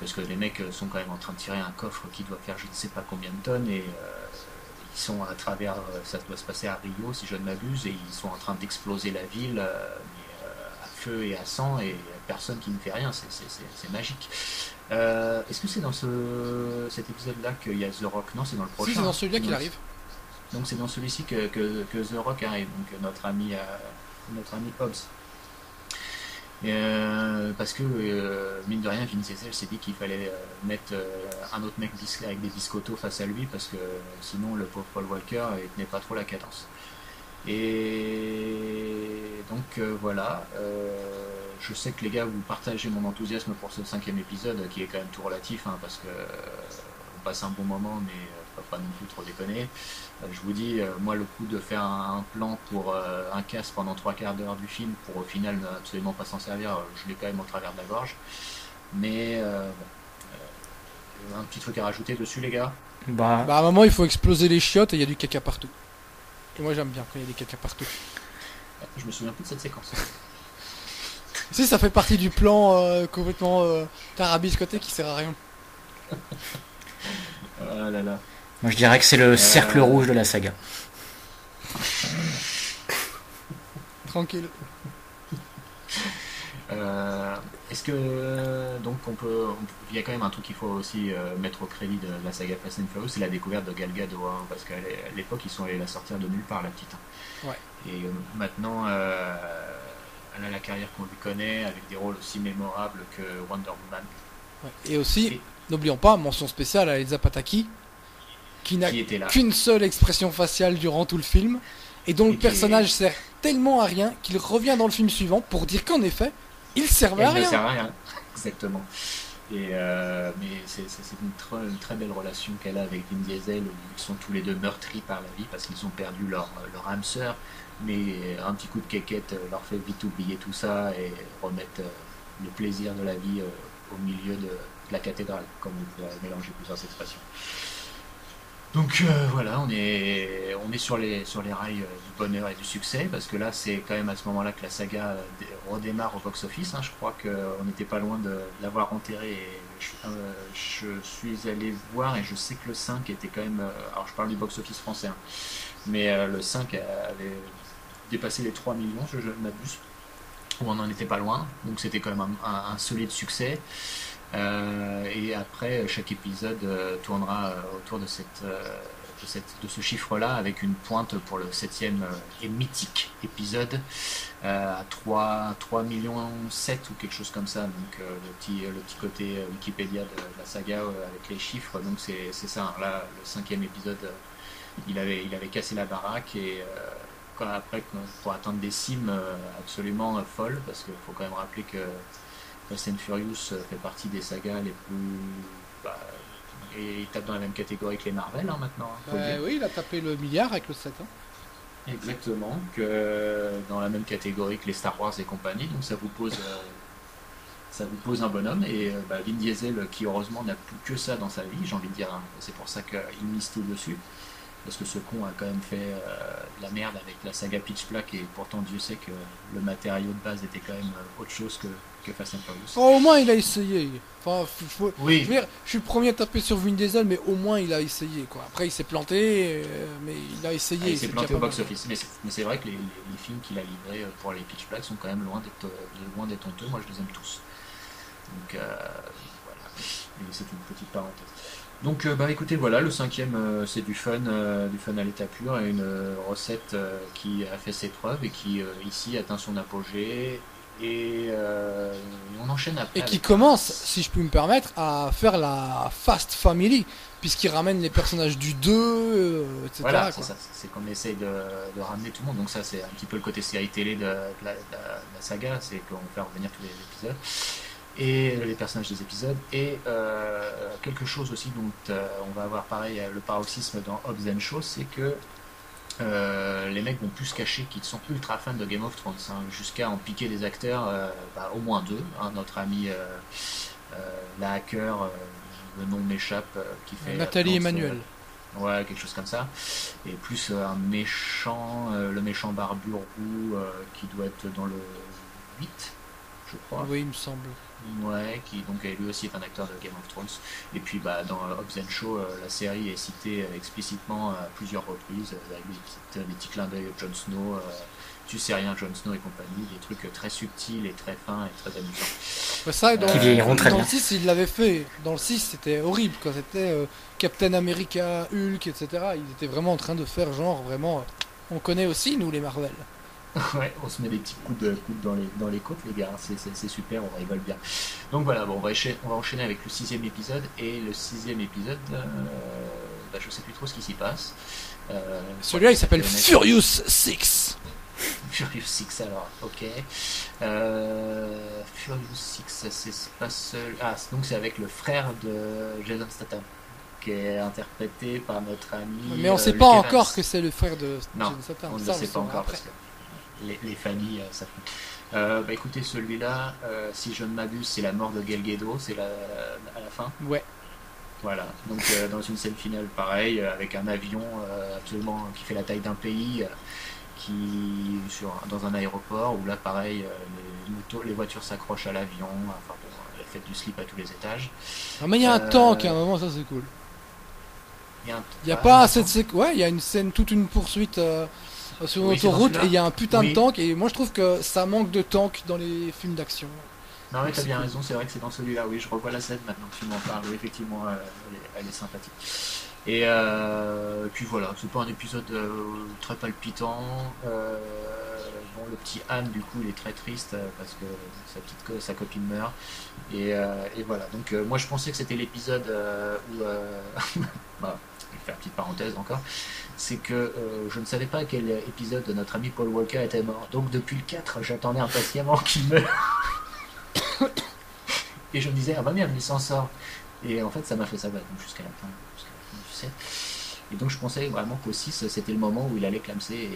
parce que les mecs sont quand même en train de tirer un coffre qui doit faire je ne sais pas combien de tonnes et ils sont à travers, ça doit se passer à Rio si je ne m'abuse, et ils sont en train d'exploser la ville à feu et à sang et personne qui ne fait rien, c'est magique. Est-ce que c'est dans ce, cet épisode-là qu'il y a The Rock? Non, c'est dans le prochain. Si, c'est dans celui-là qu'il arrive. Donc c'est dans celui-ci que, que, que, The Rock arrive, donc notre ami, notre ami Hobbs. Euh, parce que, euh, mine de rien, Vin Diesel s'est dit qu'il fallait euh, mettre un autre mec avec des biscottos face à lui, parce que sinon le pauvre Paul Walker il tenait pas trop la cadence. Et donc voilà, je sais que les gars, vous partagez mon enthousiasme pour ce cinquième épisode, qui est quand même tout relatif, hein, parce que on passe un bon moment, mais pas non plus trop déconner. Euh, je vous dis, euh, moi, le coup de faire un, plan pour euh, un casse pendant trois quarts d'heure du film pour au final ne absolument pas s'en servir, je l'ai quand même au travers de la gorge. Mais un petit truc à rajouter dessus, les gars? Bah... bah, à un moment, il faut exploser les chiottes et il y a du caca partout. Et moi, j'aime bien quand il y a des caca partout. Je me souviens plus de cette séquence. Si, ça fait partie du plan complètement tarabiscoté qui sert à rien. oh là là. Moi je dirais que c'est le euh. cercle rouge de la saga. Tranquille. Euh, est-ce que donc on peut, il y a quand même un truc qu'il faut aussi euh, mettre au crédit de la saga Fast and Furious, c'est la découverte de Gal Gadot, hein, parce qu'à l'époque ils sont allés la sortir de nulle part la petite. Hein. Et maintenant elle a la carrière qu'on lui connaît avec des rôles aussi mémorables que Wonder Woman. Et aussi, n'oublions pas mention spéciale à Elsa Pataki qui n'a qu'une seule expression faciale durant tout le film, et dont le personnage sert tellement à rien qu'il revient dans le film suivant pour dire qu'en effet, il servait à rien. Il sert à rien, [LAUGHS] exactement. Et euh, mais c'est une, très belle relation qu'elle a avec Vin Diesel, où ils sont tous les deux meurtris par la vie parce qu'ils ont perdu leur, leur âme sœur, mais un petit coup de quéquette leur fait vite oublier tout ça et remettre euh, le plaisir de la vie euh, au milieu de, la cathédrale, comme vous pouvez mélanger plusieurs expressions. Donc euh, voilà, on est, on est sur, les, sur les rails euh, du bonheur et du succès, parce que là, c'est quand même à ce moment-là que la saga euh, redémarre au box-office. Hein. Je crois qu'on n'était pas loin de, l'avoir enterré. je, suis allé voir et je sais que le 5 était quand même. alors, je parle du box-office français, hein, mais le 5 avait dépassé les 3 millions, je, je m'abuse, ou on n'en était pas loin. Donc, c'était quand même un solide succès. Euh, et après, chaque épisode euh, tournera euh, autour de, cette, de, ce chiffre-là, avec une pointe pour le septième et mythique épisode à 3, 3 millions 7 ou quelque chose comme ça. Donc le, petit, le petit côté Wikipédia de, la saga avec les chiffres. Donc c'est ça. Là, le cinquième épisode, il avait, il avait cassé la baraque et après, pour atteindre des cimes absolument folles, parce qu'il faut quand même rappeler que Fast and Furious euh, fait partie des sagas les plus. Bah, et il tape dans la même catégorie que les Marvel hein, maintenant. Hein, bah oui, il a tapé le milliard avec le 7. Hein. Exactement, que dans la même catégorie que les Star Wars et compagnie. Donc ça vous pose, euh, ça vous pose un bonhomme. Et euh, bah, Vin Diesel, qui heureusement n'a plus que ça dans sa vie, j'ai envie de dire, c'est pour ça qu'il mise tout dessus parce que ce con a quand même fait euh, de la merde avec la saga Pitch Black et pourtant Dieu sait que le matériau de base était quand même euh, autre chose que, que Fast and Furious. Oh, au moins il a essayé. Enfin, oui. je, je, suis le premier à taper sur Vin Diesel, mais au moins il a essayé. Quoi. Après il s'est planté, euh, mais il a essayé. Ah, il s'est planté au box-office. Mais c'est vrai que les, les, films qu'il a livrés pour les Pitch Black sont quand même loin d'être loin d'être honteux. Moi je les aime tous. Donc voilà. C'est une petite parenthèse. Donc euh, bah écoutez voilà le cinquième euh, c'est du fun euh, du fun à l'état pur et une recette qui a fait ses preuves et qui ici atteint son apogée et on enchaîne après et qui commence si je peux me permettre à faire la Fast Family puisqu'il ramène les personnages du 2 etc. Voilà c'est ça. C'est qu'on essaye de, ramener tout le monde. Donc ça c'est un petit peu le côté série télé de, la, saga. C'est qu'on fait revenir tous les épisodes. Et les personnages des épisodes. Et euh, quelque chose aussi dont euh, on va avoir pareil le paroxysme dans Hobbs and Shaw c'est que euh, les mecs vont plus se cacher qu'ils sont ultra fans de Game of Thrones hein, jusqu'à en piquer des acteurs bah, au moins deux hein, notre ami la hacker le nom m'échappe qui fait Nathalie Emmanuel. ouais quelque chose comme ça. Et plus un méchant le méchant barbu roux qui doit être dans le 8 je crois. Oui, il me semble. Ouais, qui donc lui aussi est un acteur de Game of Thrones. Et puis bah, dans Hobbs and Show, euh, la série est citée euh, explicitement à plusieurs reprises, euh, avec des, petites, des petits clins d'œil Jon Snow, euh, tu sais rien Jon Snow et compagnie, des trucs très subtils et très fins et très amusants. Ça, dans, dans le 6, il l'avait fait. Dans le 6, c'était horrible. Quand c'était euh, Captain America, Hulk, etc. Ils étaient vraiment en train de faire genre vraiment. on connaît aussi, nous, les Marvel. Ouais, on se met des petits coups de dans les, dans les côtes, les gars, c'est- c'est super, on rigole bien. Donc voilà, bon, on, va enchaîner, on va enchaîner avec le sixième épisode, et le sixième épisode, euh, bah, je sais plus trop ce qui s'y passe. Euh, Celui-là, il s'appelle Furious 6. [LAUGHS] Furious 6 alors, ok. Euh, Furious 6, ça c'est pas seul. Ah, donc c'est avec le frère de Jason Statham, qui est interprété par notre ami. Mais on euh, sait pas encore que c'est le frère de Non, Jason Statham. On ne le sait pas encore après. parce que les, les familles, euh, ça fait. Euh, bah écoutez, celui-là, euh, si je ne m'abuse, c'est la mort de Gal Gadot, c'est la, à la fin. Ouais. Voilà, donc euh, dans une scène finale pareil, euh, avec un avion euh, absolument qui fait la taille d'un pays, euh, qui sur dans un aéroport où là pareil, euh, les, motos, les voitures s'accrochent à l'avion, enfin bon, la fête du slip à tous les étages. Ah, mais il y a un Euh, tank à un moment, ça c'est cool. Il y a, un- y a ah, pas un assez de tank. séqu- Ouais, il y a une scène, toute une poursuite euh, sur une Oui, autoroute et il y a un putain Oui. de tank. Et moi je trouve que ça manque de tank dans les films d'action. Non mais t'as bien cool. raison, c'est vrai que c'est dans celui-là, oui, je revois la scène maintenant que tu m'en parles, oui, effectivement, euh, elle, est, elle est sympathique. Et euh, puis voilà, c'est pas un épisode euh, très palpitant. euh, bon, le petit Anne, du coup, il est très triste parce que sa petite sa copine meurt. Et, et voilà, donc moi je pensais que c'était l'épisode où... euh, [LAUGHS] bah, faire une petite parenthèse encore. C'est que euh, je ne savais pas à quel épisode de notre ami Paul Walker était mort. Donc depuis le 4, j'attendais impatiemment qu'il meure. [COUGHS] Et je me disais, ah bah merde, il s'en sort. Et en fait, ça m'a fait ça bah, jusqu'à la fin, jusqu'à la fin du 7. Et donc je pensais vraiment qu'au 6, c'était le moment où il allait clamser. Et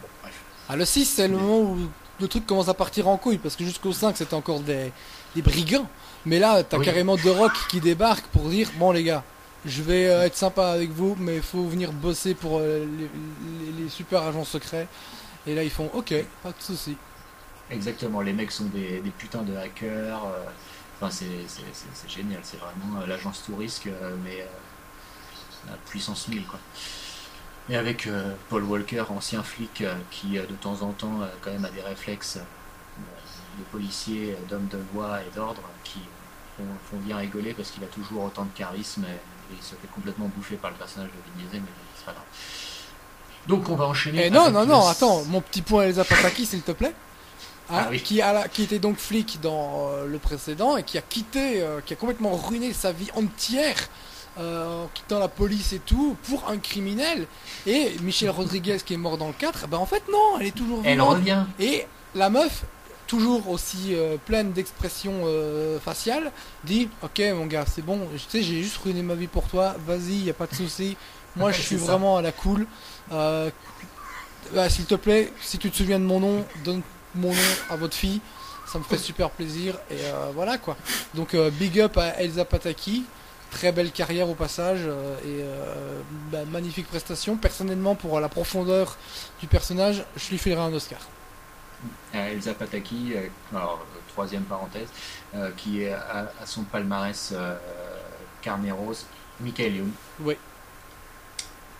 bon, bref. Ah, le 6, c'est le moment où le truc commence à partir en couille parce que jusqu'au 5, c'était encore des, des brigands. Mais là, t'as Oui. carrément The Rock qui débarque pour dire Bon, les gars, je vais euh, être sympa avec vous, mais il faut venir bosser pour euh, les, super agents secrets. Et là, ils font Ok, pas de soucis. Exactement, les mecs sont des, putains de hackers. euh, Enfin, c'est génial, c'est vraiment l'agence tout risque, mais à puissance 1000 quoi. Et avec Paul Walker, ancien flic, qui de temps en temps quand même a des réflexes de policier, euh, d'homme de loi et d'ordre, qui font, bien rigoler parce qu'il a toujours autant de charisme il se fait complètement bouffer par le personnage de Vin Diesel, mais c'est pas grave. Donc on va enchaîner. Et non, non, le- non, attends, mon petit point Elsa Pataki, s'il te plaît. Ah oui. qui, a qui était donc flic dans euh, le précédent et qui a quitté, euh, qui a complètement ruiné sa vie entière euh, en quittant la police et tout pour un criminel. Et Michel Rodriguez qui est mort dans le 4, ben en fait non, elle est toujours Elle vivante. revient. Et la meuf, toujours aussi euh, pleine d'expressions euh, faciales, dit Ok, mon gars, c'est bon, je sais, j'ai juste ruiné ma vie pour toi, vas-y, y a pas de souci. Moi, je [LAUGHS] suis vraiment à la cool. Euh, bah, S'il te plaît, si tu te souviens de mon nom, donne mon nom à votre fille. Ça me ferait [LAUGHS] super plaisir. Et euh, voilà quoi. Donc, big up à Elsa Pataki. Très belle carrière au passage et bah, magnifique prestation. Personnellement, pour la profondeur du personnage, je lui filerai un Oscar. Elsa Pataki, euh, alors euh, troisième parenthèse, euh, qui est à, son palmarès Carnet Rose, Michael Youn, Ouais.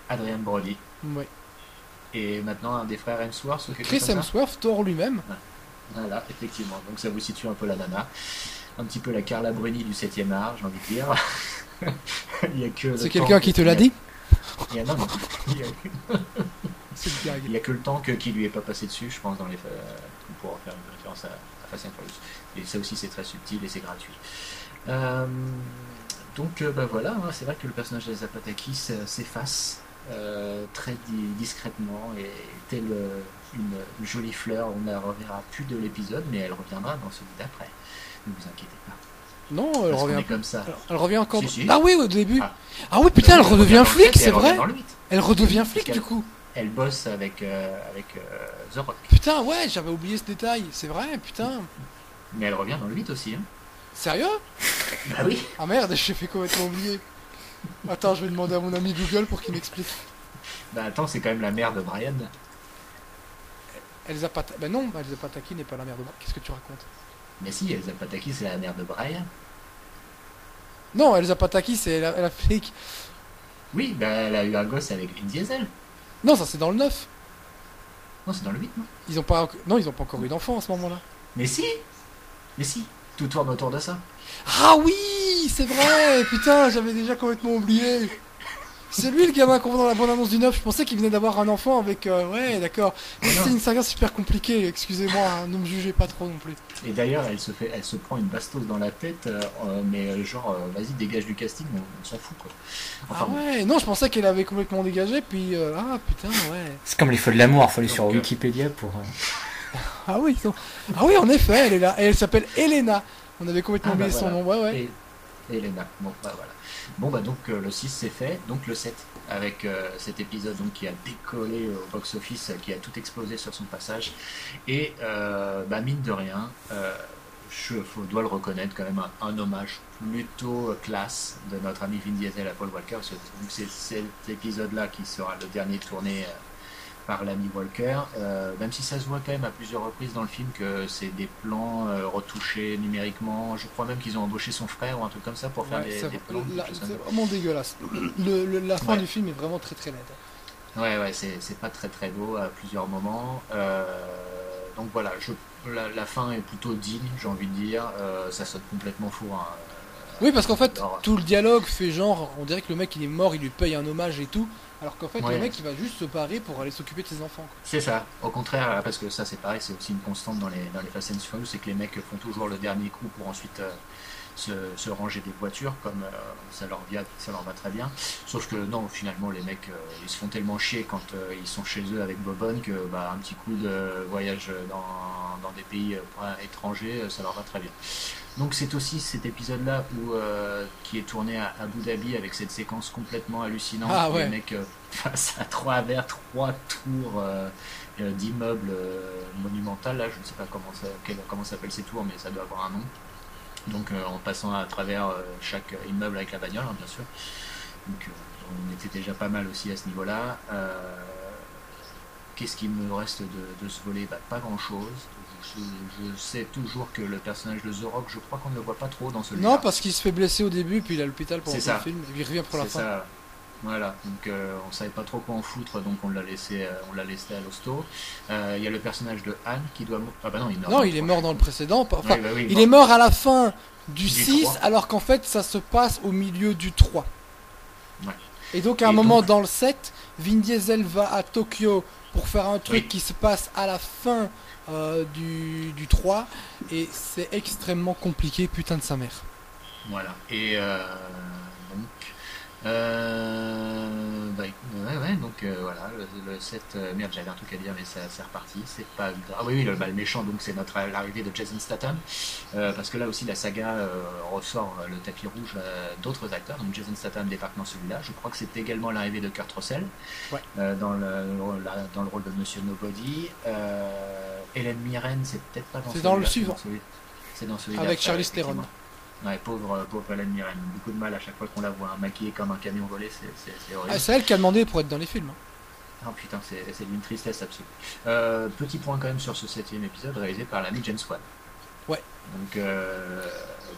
Adrian Brody, Ouais. et maintenant un des frères Hemsworth Chris. Hemsworth, Thor lui-même. Voilà, effectivement. Donc ça vous situe un peu la nana. Un petit peu la Carla Bruni du 7ème art, j'ai envie de dire. [LAUGHS] il y a que le C'est quelqu'un que- qui te l'a dit Il y a, non, non. Il y a- [LAUGHS] Gag. Il n'y a que le temps que, qui lui est pas passé dessus, je pense, dans les, euh, pour faire une référence à, à Fast and Furious. Et ça aussi, c'est très subtil et c'est gratuit. Euh, donc, euh, bah voilà, hein, c'est vrai que le personnage de Zapataki s'efface euh, très di- discrètement et telle une, une jolie fleur, on ne la reverra plus de l'épisode, mais elle reviendra dans celui d'après. Ne vous inquiétez pas. Non, elle Parce revient. comme ça. Elle, elle revient encore. Si, si. Ah oui, au début. Ah. Ah, oui, putain, elle redevient flic, c'est vrai. Elle redevient flic du coup. Elle bosse avec, euh, avec euh, The Rock. Putain, ouais, j'avais oublié ce détail. C'est vrai, putain. Mais elle revient dans le 8 aussi. Hein. Sérieux? Bah oui. Ah merde, j'ai fait complètement oublier. Attends, je vais demander à mon ami Google pour qu'il m'explique. Bah attends, c'est quand même la mère de Brian. Elsa Pataki. Bah non, Elsa Pataki n'est pas la mère de moi. Qu'est-ce que tu racontes? Mais si, Elsa Pataki, c'est la mère de Brian. Non, Elsa Pataki, c'est la, la flic. Oui, bah, elle a eu un gosse avec Vin Diesel. Non, ça c'est dans le 9. Non, c'est dans le 8, non Ils ont pas, non, ils ont pas encore eu d'enfant à ce moment-là. Mais si Mais si Tout tourne autour de ça. Ah oui, c'est vrai. Putain, j'avais déjà complètement oublié. C'est lui le gamin qu'on voit dans la bande-annonce du 9. Je pensais qu'il venait d'avoir un enfant avec. euh, ouais, d'accord. Mais non. C'est une saga super compliquée. Excusez-moi, hein, ne me jugez pas trop non plus. Et d'ailleurs, elle se fait, elle se prend une bastos dans la tête, euh, euh, mais euh, genre, euh, vas-y, dégage du casting, on, on s'en fout, quoi. Enfin, ah bon. ouais, non, je pensais qu'elle avait complètement dégagé. Puis euh, ah putain, ouais. C'est comme les feux de l'amour, faut aller sur Donc, euh, Wikipédia pour. euh, [LAUGHS] Ah oui, non. ah oui, en effet, elle est là. Et elle s'appelle Elena. On avait complètement Ah, bah, oublié son voilà. nom. Ouais, ouais. Et Elena. Bon, bah voilà. Bon, bah donc euh, le 6 c'est fait, donc le 7 avec euh, cet épisode donc, qui a décollé au box-office, qui a tout explosé sur son passage. Et euh, bah, mine de rien, je dois le reconnaître quand même, un, un hommage plutôt classe de notre ami Vin Diesel à Paul Walker. C'est cet épisode-là qui sera le dernier tourné par l'ami Walker, euh, même si ça se voit quand même à plusieurs reprises dans le film que c'est des plans euh, retouchés numériquement. Je crois même qu'ils ont embauché son frère ou un truc comme ça pour faire Ouais, des, plans. c'est vraiment dégueulasse. Le- le- la fin Ouais. du film est vraiment très très laide. Ouais, ouais, c'est c'est pas très très beau à plusieurs moments. Euh, donc voilà, je, la, la fin est plutôt digne, j'ai envie de dire. Ça saute complètement fou. hein. Oui, parce qu'en fait, Alors- tout le dialogue fait genre, on dirait que le mec il est mort, il lui paye un hommage et tout, alors qu'en fait Ouais. le mec il va juste se parer pour aller s'occuper de ses enfants. C'est ça, au contraire, parce que ça c'est pareil, c'est aussi une constante dans les, dans les Fast and Furious, c'est que les mecs font toujours le dernier coup pour ensuite euh, se, se ranger des voitures, comme euh, ça, leur via, ça leur va très bien. Sauf que non, finalement, les mecs, euh, ils se font tellement chier quand euh, ils sont chez eux avec Bobonne que bah, un petit coup de voyage dans, dans des pays étrangers, ça leur va très bien. Donc c'est aussi cet épisode-là où qui est tourné à Abu Dhabi avec cette séquence complètement hallucinante. Ah, ouais. Les mecs [LAUGHS] face à trois vers trois tours d'immeubles monumentales. Là, je ne sais pas comment ça comment s'appellent ces tours, mais ça doit avoir un nom. Donc euh, en passant à travers euh, chaque immeuble avec la bagnole, hein, bien sûr. Donc euh, on était déjà pas mal aussi à ce niveau-là. Qu'est-ce qu'il me reste de, de ce volet? Bah, Pas grand-chose. Je, je sais toujours que le personnage de The Rock, je crois qu'on ne le voit pas trop dans celui-là. Non, parce qu'il se fait blesser au début, puis il est à l'hôpital pendant le film, et il revient pour la fin. ça. Voilà, donc euh, on savait pas trop quoi en foutre, donc on l'a laissé, euh, on l'a laissé à l'hosto. Euh, Il y a le personnage de Anne qui doit. Ah bah non, il meurt. Non, il est mort dans le précédent. Enfin, Oui, bah oui, il bon. est mort à la fin du, Du 6, 3. alors qu'en fait ça se passe au milieu du 3. Ouais. Et donc à un Et moment donc- dans le 7, Vin Diesel va à Tokyo pour faire un truc Oui. qui se passe à la fin euh, du, du 3, et c'est extrêmement compliqué, putain de sa mère. Voilà. Et euh. Euh, bah, ouais, ouais, donc euh, voilà, le, le 7, euh, merde, j'avais un truc à dire, mais ça c'est reparti, c'est pas grave. Ah oui, oui, le, bah, le méchant, donc c'est notre l'arrivée de Jason Statham, euh, parce que là aussi la saga euh, ressort euh, le tapis rouge euh, d'autres acteurs, donc Jason Statham débarque dans celui-là, je crois que c'est également l'arrivée de Kurt Russell, Ouais. euh, dans, le, la- dans le rôle de Monsieur Nobody. Euh, Hélène Mirren, c'est peut-être pas dans C'est dans le celui-là, suivant. C'est dans celui Avec Charlize Theron. Ouais, pauvre, pauvre Hélène Mirren. Beaucoup de mal à chaque fois qu'on la voit hein, maquillée comme un camion volé, c'est- horrible. Ah, c'est elle qui a demandé pour être dans les films. hein. Oh putain, c'est d'une tristesse absolue. Euh, petit point quand même sur ce septième épisode réalisé par l'ami James Wan. Ouais. Donc euh,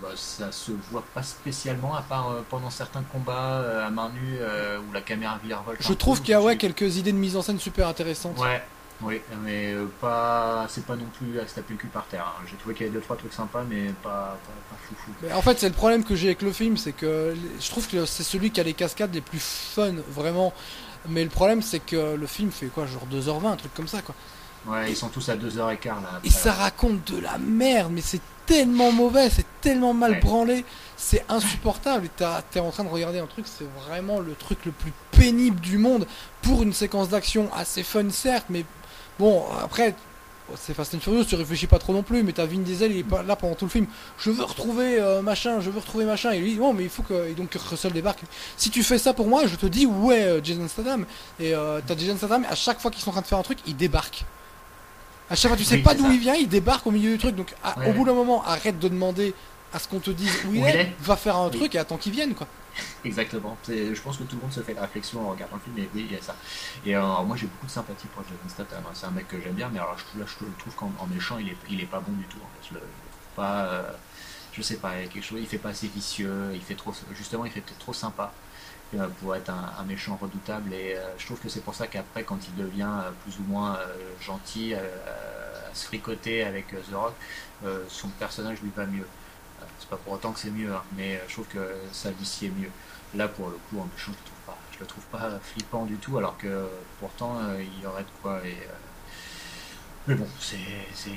bah, ça se voit pas spécialement à part euh, pendant certains combats euh, à main nue euh, où la caméra virevolte. Je trouve qu'il y a ouais, quelques idées de mise en scène super intéressantes. Ouais, oui, mais euh, pas, c'est pas non plus à se taper le cul par terre. hein. J'ai trouvé qu'il y avait deux trois trucs sympas, mais pas, pas, pas foufou. Mais en fait, c'est le problème que j'ai avec le film, c'est que je trouve que c'est celui qui a les cascades les plus fun, vraiment. Mais le problème, c'est que le film fait quoi, genre 2h20, un truc comme ça, quoi. Ouais, ils sont tous à 2h15 là. Et ça raconte de la merde, mais c'est tellement mauvais, c'est tellement mal Ouais. branlé, c'est insupportable. T'es en train de regarder un truc, c'est vraiment le truc le plus pénible du monde pour une séquence d'action assez fun, certes, mais bon, après. C'est Fast and Furious, tu réfléchis pas trop non plus, mais t'as Vin Diesel, il est pas là pendant tout le film. Je veux retrouver euh, machin, je veux retrouver machin. Et lui, dit, bon, mais il faut que. Et donc Russell débarque. Si tu fais ça pour moi, je te dis, ouais, euh, Jason Statham. Et euh, t'as Jason Statham, à chaque fois qu'ils sont en train de faire un truc, il débarque. À chaque fois, tu sais Oui, pas d'où il vient, il débarque au milieu du truc. Donc, à- Ouais, au bout d'un moment, arrête de demander à ce qu'on te dise où il, est, il est. va faire un Oui. truc et attends qu'il vienne, quoi. Exactement. Je pense que tout le monde se fait la réflexion en regardant le film, mais oui, il y a ça. Et euh, alors, moi, j'ai beaucoup de sympathie pour Jason Statham. hein. C'est un mec que j'aime bien, mais alors là, je trouve qu'en en méchant, il est, il est pas bon du tout. Je le- pas. euh, je sais pas, il quelque chose. Il fait pas assez vicieux. Il fait trop. Justement, il fait peut-être trop sympa euh, pour être un, méchant redoutable. Et euh, je trouve que c'est pour ça qu'après, quand il devient euh, plus ou moins euh, gentil, euh, à se fricoter avec euh, The Rock, euh, son personnage lui va mieux. C'est pas pour autant que c'est mieux, hein, mais euh, je trouve que ça lui sied mieux. Là, pour le coup, en méchant, je le trouve pas. Je le trouve pas flippant du tout, alors que pourtant, euh, il y aurait de quoi. Euh, Mais bon, c'est c'est-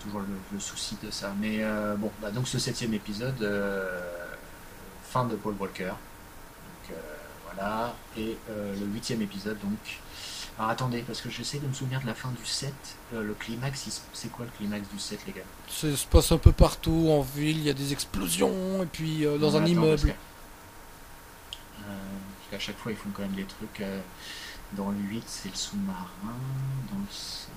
toujours le, souci de ça. Mais bon, bah, donc ce septième épisode, fin de Paul Walker. Donc voilà. Et le huitième épisode, donc. Alors attendez, parce que j'essaie de me souvenir de la fin du 7. Euh, le climax, c'est quoi le climax du 7, les gars? Ça se passe un peu partout en ville, il y a des explosions, et puis euh, dans Non, un attends, immeuble. euh, parce qu'à chaque fois, ils font quand même des trucs. dans le 8, c'est le sous-marin. Dans le 7,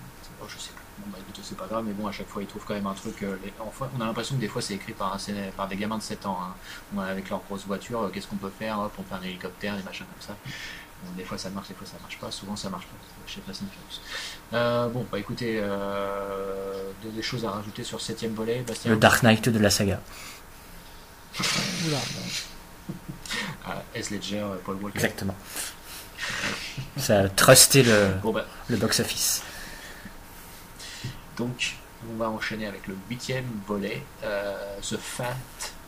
oh, je sais plus. Bon, bah écoute, c'est pas grave, mais bon, à chaque fois, ils trouvent quand même un truc. les- enfin, on a l'impression que des fois, c'est écrit par, un, par des gamins de 7 ans. hein. Avec leur grosse voiture, qu'est-ce qu'on peut faire Hop, on fait un hélicoptère, des machins comme ça. Des fois, ça marche, des fois, ça marche pas. Souvent, ça marche pas chez Fast and Furious. Euh, bon, bah écoutez, euh, des, choses à rajouter sur ce septième volet, Bastien Le Dark Knight de la saga. Oula. [LAUGHS] Ah, S. Ledger, euh, Paul Walker. Exactement. Ça a trusté le, Bon, bah, le box-office. Donc, on va enchaîner avec le huitième volet, euh, The Fat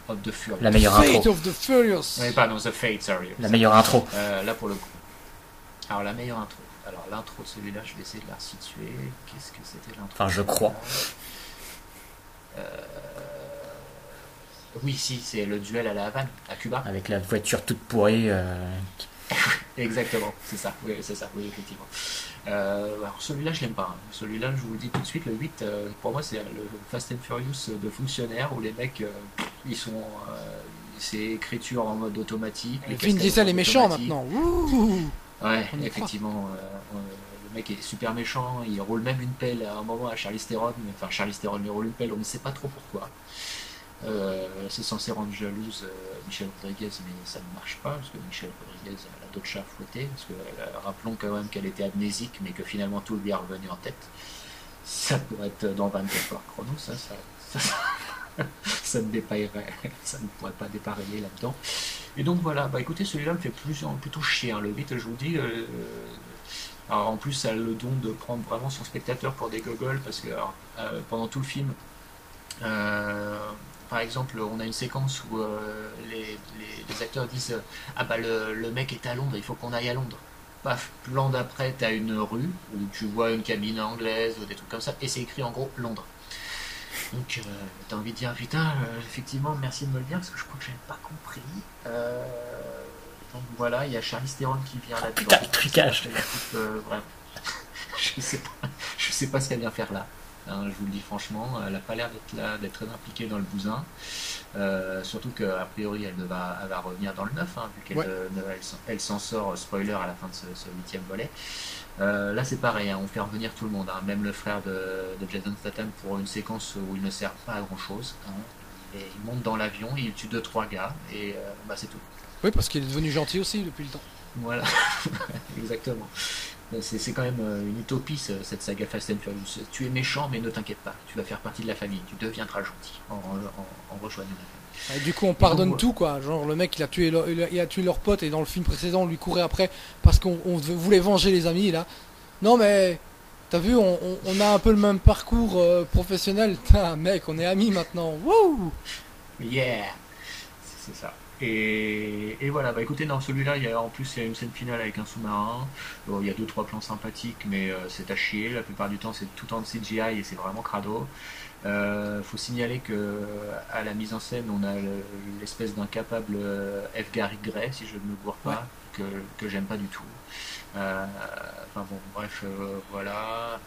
of the Furious. La meilleure Fate intro. of the Furious. Oui, pardon, The Fate, sorry. La meilleure intro. Euh, là, pour le coup. Alors, la meilleure intro. Alors, l'intro de celui-là, je vais essayer de la resituer. Qu'est-ce que c'était l'intro Enfin, je crois. Euh, Oui, si, c'est le duel à la Havane, à Cuba. Avec la voiture toute pourrie. euh, [LAUGHS] Exactement, c'est ça, oui, c'est ça, oui, effectivement. Euh, alors celui-là, je l'aime pas. hein. Celui-là, je vous le dis tout de suite, le 8, euh, pour moi, c'est le Fast and Furious de fonctionnaires où les mecs, euh, ils sont. euh, c'est écriture en mode automatique. les Vin Diesel est méchant maintenant. Ouh. Ouais, On effectivement. euh, euh, le mec est super méchant, il roule même une pelle à un moment à Charlie Theron, mais enfin Charlie Theron lui roule une pelle, on ne sait pas trop pourquoi. Euh, c'est censé rendre jalouse euh, Michel Rodriguez, mais ça ne marche pas, parce que Michel Rodriguez elle a d'autres chats à fouetter, parce que euh, rappelons quand même qu'elle était amnésique, mais que finalement tout lui est revenu en tête. Ça pourrait être dans 24 heures chrono, ça, ça, ça, ça, [LAUGHS] ça ne dépaillerait, ça ne pourrait pas dépareiller là-dedans. Et donc voilà, bah écoutez, celui-là me fait plus, plutôt chier, hein, le 8, je vous dis. euh, alors en plus, ça a le don de prendre vraiment son spectateur pour des gogoles, parce que euh, pendant tout le film, euh, par exemple, on a une séquence où euh, les, acteurs disent euh, Ah bah le, le mec est à Londres, il faut qu'on aille à Londres. Paf, plan d'après, t'as une rue où tu vois une cabine anglaise ou des trucs comme ça, et c'est écrit en gros Londres. Donc euh, t'as envie de dire Putain, euh, effectivement, merci de me le dire, parce que je crois que j'avais pas compris. Euh, donc voilà, il y a Charlie Theron qui vient là-dedans. putain, le trucage. [LAUGHS] Je sais pas, je sais pas ce qu'elle vient faire là. Hein, je vous le dis franchement, elle a pas l'air d'être là, d'être très impliquée dans le bousin. Surtout qu'a priori elle va, elle va revenir dans le 9, hein, vu qu'elle Ouais. elle s'en- sort, spoiler, à la fin de ce huitième volet. Euh, là c'est pareil, hein, on fait revenir tout le monde, hein, même le frère de, de Jason Statham pour une séquence où il ne sert pas à grand chose. Et il monte dans l'avion, il tue deux trois gars et euh, bah, c'est tout. Oui, parce qu'il est devenu gentil aussi depuis le temps. Voilà, [LAUGHS] exactement. C'est quand même euh, une utopie ce- cette saga Fast and Furious. Tu es méchant, mais ne t'inquiète pas, tu vas faire partie de la famille, tu deviendras gentil en, en, en rejoignant la famille. Et du coup, on pardonne donc, tout, quoi. Genre, le mec, il a tué leur, il a, tué leur pote, et dans le film précédent, on lui courait après parce qu'on on voulait venger les amis, là. Non, mais. T'as vu, on, on- on a un peu le même parcours euh, professionnel. [LAUGHS] Putain, mec, on est amis maintenant. Wouh Yeah C'est c'est ça. Et, et voilà, bah écoutez, dans celui-là, il y a, en plus, il y a une scène finale avec un sous-marin. Bon, il y a deux, trois plans sympathiques, mais euh, c'est à chier. La plupart du temps, c'est tout en CGI et c'est vraiment crado. Euh, faut signaler que à la mise en scène, on a le- l'espèce d'incapable euh, F. Gary Gray, si je ne me gourre pas, que, que j'aime pas du tout. Euh, enfin bon, bref, euh, voilà.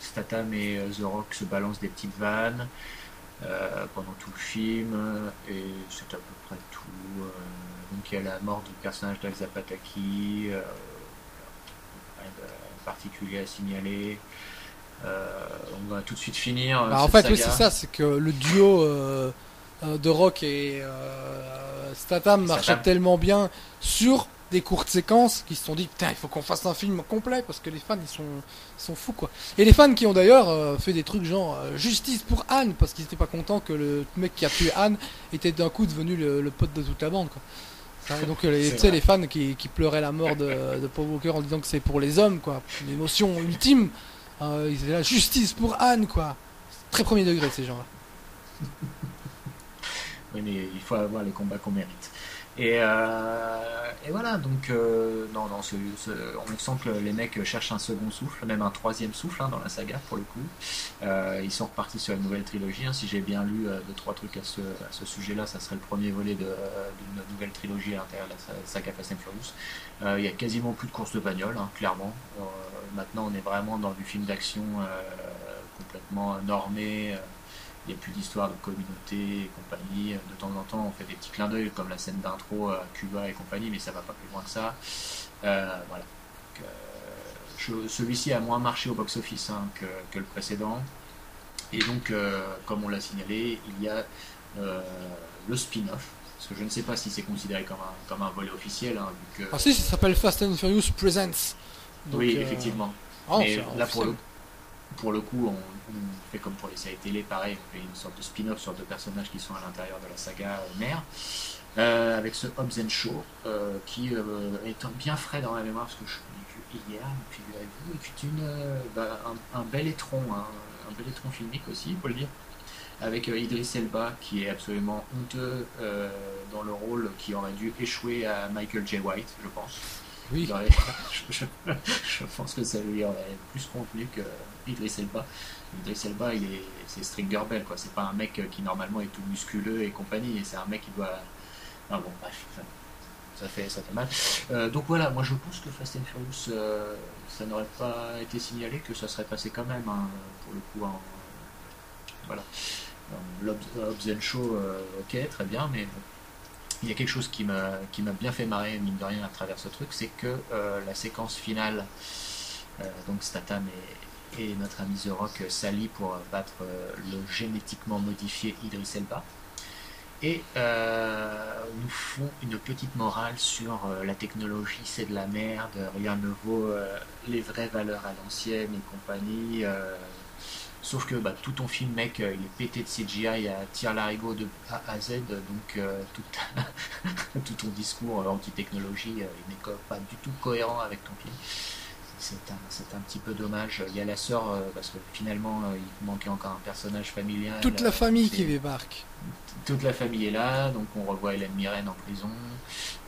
Statham et The Rock se balancent des petites vannes pendant tout le film, et c'est à peu près tout. Donc il y a la mort du personnage d'Elsa Pataki, rien de particulier à signaler. Euh, on va tout de suite finir. euh, Bah, en cette fait, oui, saga. c'est ça, c'est que le duo euh, euh, de Rock et euh, Statham marchait Statham. tellement bien sur des courtes séquences qui se sont dit putain il faut qu'on fasse un film complet parce que les fans ils sont ils sont fous quoi et les fans qui ont d'ailleurs euh, fait des trucs genre euh, justice pour Anne parce qu'ils étaient pas contents que le mec qui a tué Anne était d'un coup devenu le, le pote de toute la bande quoi et donc euh, les, les fans qui, qui pleuraient la mort de, de Paul Walker en disant que c'est pour les hommes quoi une émotion ultime euh, ils étaient justice pour Anne quoi très premier degré ces gens là Oui, mais il faut avoir les combats qu'on mérite. Et, euh, et voilà, donc euh, non, non, ce- ce- on sent que les mecs cherchent un second souffle, même un troisième souffle hein, dans la saga pour le coup. Euh, ils sont repartis sur une nouvelle trilogie. hein. Si j'ai bien lu euh, deux trois trucs à ce, à ce sujet-là, ça serait le premier volet d'une nouvelle trilogie à l'intérieur de la sa- saga Fast and Furious. Euh, Il y a quasiment plus de courses de bagnole, hein, clairement. Euh, maintenant, on est vraiment dans du film d'action complètement normé. Il n'y a plus d'histoire de communauté et compagnie. De temps en temps, on fait des petits clins d'œil comme la scène d'intro à Cuba et compagnie, mais ça va pas plus loin que ça. Euh, voilà. Euh, Celui-ci a moins marché au box-office hein, que, que le précédent. Et donc, euh, comme on l'a signalé, il y a le spin-off. Parce que je ne sais pas si c'est considéré comme un, comme un volet officiel. hein, vu que- ah si ça s'appelle Fast and Furious Presents Donc, oui, effectivement. ah, Mais là, pour le, pour le coup, on, on fait comme pour les séries télé, pareil, on fait une sorte de spin-off sur deux personnages qui sont à l'intérieur de la saga euh, mère, euh, avec ce Hobbs and Shaw, euh, qui euh, est bien frais dans la mémoire, parce que je l'ai vu hier, figurez-vous, et qui est une, bah, un, un bel étron, hein, un bel étron filmique aussi, il faut le dire, avec Idris Elba, qui est absolument honteux dans le rôle qui aurait dû échouer à Michael J. White, je pense. Oui aurait- je, je- pense que ça lui aurait plus convenu que Idris Elba. Idris Elba, il est, c'est Stringer Bell, quoi. C'est pas un mec qui normalement est tout musculeux et compagnie. C'est un mec qui doit. Ah bon, bref, ça, fait, ça fait mal. Euh, donc voilà, moi je pense que Fast and Furious, euh, ça n'aurait pas été signalé que ça serait passé quand même, hein, pour le coup. voilà. Hobbs and Shaw, euh, ok, très bien, mais bon, il y a quelque chose qui m'a bien fait marrer mine de rien à travers ce truc, c'est que euh, la séquence finale, euh, donc Statham et, et notre ami The Rock s'allient pour battre euh, le génétiquement modifié Idris Elba et nous font une petite morale sur la technologie, c'est de la merde, rien ne vaut les vraies valeurs à l'ancienne et compagnie. Sauf que bah, tout ton film, mec, euh, il est pété de CGI à tir larigot de A à Z, donc euh, tout, [LAUGHS] tout ton discours euh, anti-technologie, euh, il n'est pas du tout cohérent avec ton film. C'est un, petit peu dommage. Il y a la sœur, euh, parce que finalement, il manquait encore un personnage familial. toute la famille qui débarque toute la famille est là, donc on revoit Hélène Mirren en prison.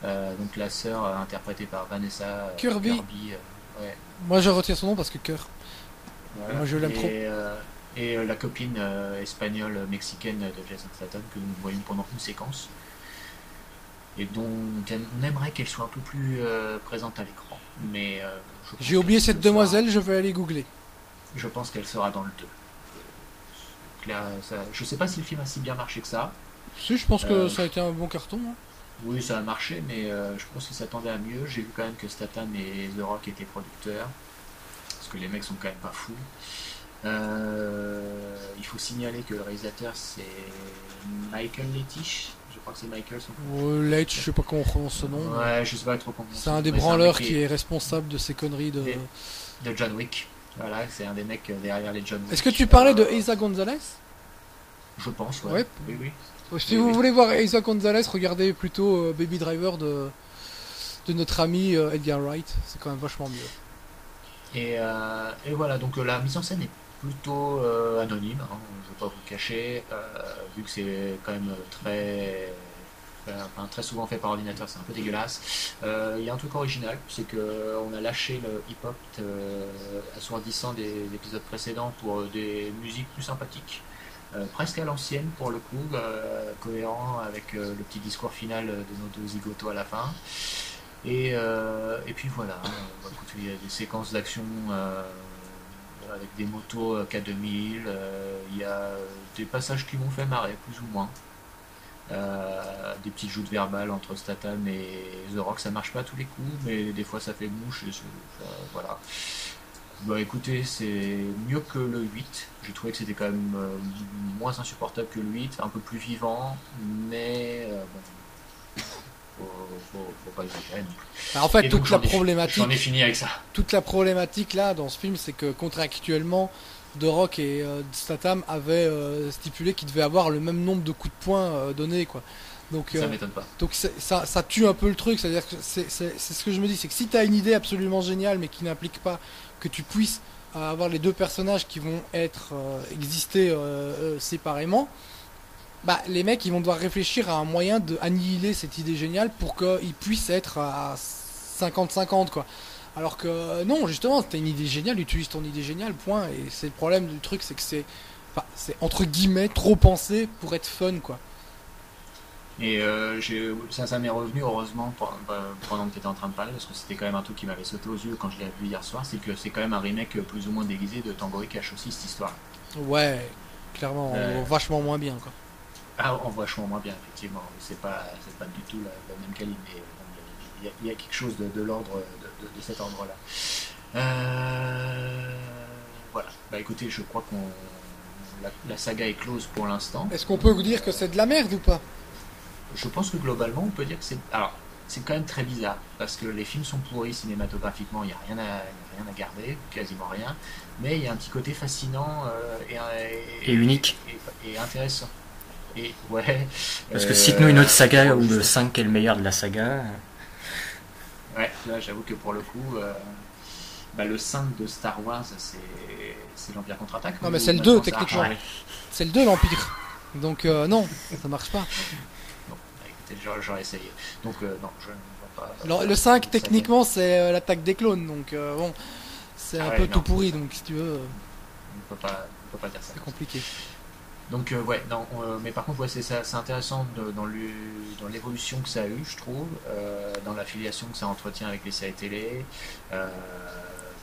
Donc la sœur interprétée par Vanessa Kirby. ouais, moi je retire son nom parce que cœur voilà. Moi, je l'aime et, trop. euh, et euh, la copine euh, espagnole euh, mexicaine de Jason Statham que nous voyons pendant une séquence et dont on aimerait qu'elle soit un peu plus euh, présente à l'écran. Mais euh, j'ai oublié cette sera- demoiselle je vais aller googler Je pense qu'elle sera dans le 2. Claire, ça, je sais pas si le film a si bien marché que ça. si je pense que Euh, ça a été un bon carton hein. Oui, ça a marché, mais euh, je pense qu'ils s'attendaient à mieux. J'ai vu quand même que Statham et The Rock étaient producteurs, parce que les mecs sont quand même pas fous. Euh, il faut signaler que le réalisateur c'est Michael Lettich. Je crois que c'est Michael son Ou Leitch, je sais pas comment on prononce ce nom Ouais, je sais pas trop comment. c'est un des branleurs qui est responsable de ces conneries de de John Wick. Voilà, c'est un des mecs derrière les John Wick. est-ce que tu parlais de Euh, Isa Gonzalez? Je pense, ouais. Ouais. Oui, oui. Si Oui, vous oui. voulez voir Isa Gonzalez, regardez plutôt euh, Baby Driver de, de notre ami euh, Edgar Wright. C'est quand même vachement mieux. Et, euh, et voilà, donc euh, la mise en scène est plutôt euh, anonyme, hein, je ne vais pas vous le cacher, vu que c'est quand même très, très souvent fait par ordinateur, c'est un peu dégueulasse. Il y a un truc original, c'est qu'on a lâché le hip-hop euh, assourdissant des épisodes précédents pour des musiques plus sympathiques. presque à l'ancienne pour le coup, cohérent avec le petit discours final de nos deux zigotos à la fin. Et, euh, puis voilà, hein, il y a des séquences d'action euh, avec des motos euh, K2000, euh, il y a des passages qui m'ont fait marrer, plus ou moins. Des petites joutes verbales entre Statham et The Rock, ça marche pas tous les coups, mais des fois ça fait mouche, et voilà. Bah écoutez, c'est mieux que le 8. J'ai trouvé que c'était quand même moins insupportable que le 8, un peu plus vivant, mais bon. Faut, faut, faut pas exagérer. Bah, en fait, Et donc, toute la problématique, J'en ai fini avec ça. toute la problématique là dans ce film, c'est que contractuellement, The Rock et euh, Statham avaient euh, stipulé qu'ils devaient avoir le même nombre de coups de poing euh, donnés, quoi. Donc, Ça euh, m'étonne pas. donc ça, ça tue un peu le truc, c'est-à-dire que c'est ce que je me dis, c'est que si tu as une idée absolument géniale mais qui n'implique pas que tu puisses avoir les deux personnages qui vont être exister séparément, bah les mecs ils vont devoir réfléchir à un moyen de annihiler cette idée géniale pour qu'ils puissent être à 50-50 quoi. Alors que euh, non, justement, t'as une idée géniale, utilise ton idée géniale, point. Et c'est le problème du truc, c'est que c'est, enfin, c'est entre guillemets trop pensé pour être fun quoi. Et euh, ça, ça m'est revenu heureusement pe- pendant que tu étais en train de parler, parce que c'était quand même un truc qui m'avait sauté aux yeux quand je l'ai vu hier soir, c'est que c'est quand même un remake euh, plus ou moins déguisé de Tango et Cash aussi, cette histoire. Ouais, clairement, Ouais. vachement moins bien quoi. Ah, en vachement moins bien, effectivement. C'est pas, c'est pas du tout la, la même qualité, mais bon, il y, a- il y a quelque chose de, de l'ordre de, de- de cet ordre-là. Euh, voilà. Bah écoutez, je crois qu'on la, la saga est close pour l'instant. Est-ce qu'on peut vous dire que c'est de la merde ou pas? Je pense que globalement, on peut dire que c'est. Alors, c'est quand même très bizarre parce que les films sont pourris cinématographiquement, il n'y a, rien à- rien à garder, quasiment rien. Mais il y a un petit côté fascinant euh, et, Et unique. et, et intéressant. Et ouais. Parce que euh, cite-nous une autre saga faut où le juste- 5 est le meilleur de la saga. Ouais, là j'avoue que pour le coup, euh, bah, le 5 de Star Wars, c'est c'est l'Empire contre-attaque. Non, mais c'est le maintenant 2, ça a techniquement. C'est le 2 l'Empire. Donc euh, non, ça marche pas. Bon, bah, écoutez, j'aurais- essayé. Donc euh, non, je ne vois pas. Alors, le ça 5 va- techniquement c'est euh, l'attaque des clones, donc euh, bon, c'est un Ah ouais, peu non. tout pourri, donc si tu veux, euh, On peut pas, on peut pas dire ça. c'est compliqué. Donc euh, ouais, non, euh, mais par contre ouais, c'est c'est intéressant de- dans l'évolution que ça a eu, je trouve, euh, dans l'affiliation que ça entretient avec les séries télé, euh,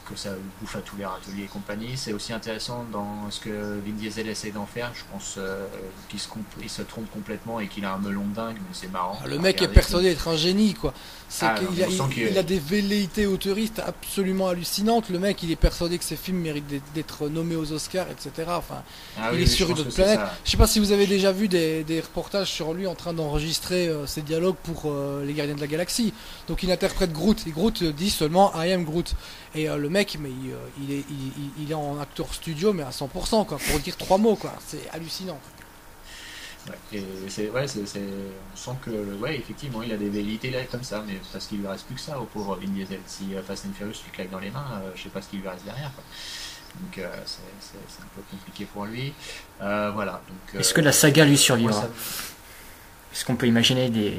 que ça bouffe à tous les râteliers et compagnie. C'est aussi intéressant dans ce que Vin Diesel essaie d'en faire. Je pense euh, qu'il se, se trompe complètement et qu'il a un melon dingue, mais c'est marrant. Ah, le mec est persuadé d'être un génie, quoi. C'est Ah, qu'il a, il, a des velléités autoristes absolument hallucinantes. Le mec, il est persuadé que ses films méritent d'être- nommés aux Oscars, etc. Enfin, Ah il oui, est sur une autre planète. Je sais pas si vous avez déjà vu des, des reportages sur lui en train d'enregistrer euh, ses dialogues pour euh, les Gardiens de la Galaxie. Donc il interprète Groot et Groot dit seulement I am Groot. Et euh, le mec, mais il, euh, il est, il, il- il est en acteur studio, mais à 100%, quoi, pour dire trois mots, quoi. C'est hallucinant. Ouais, et c'est, ouais, on sent que, ouais, effectivement, il a des velléités là comme ça, mais parce qu'il lui reste plus que ça au pauvre Vin Diesel. Si euh, Fast and Furious lui claque dans les mains, euh, je sais pas ce qu'il lui reste derrière. Quoi. Donc euh, c'est, un peu compliqué pour lui. Euh, voilà. Euh, Est-ce que la saga lui survivra ça- Est-ce qu'on peut imaginer des.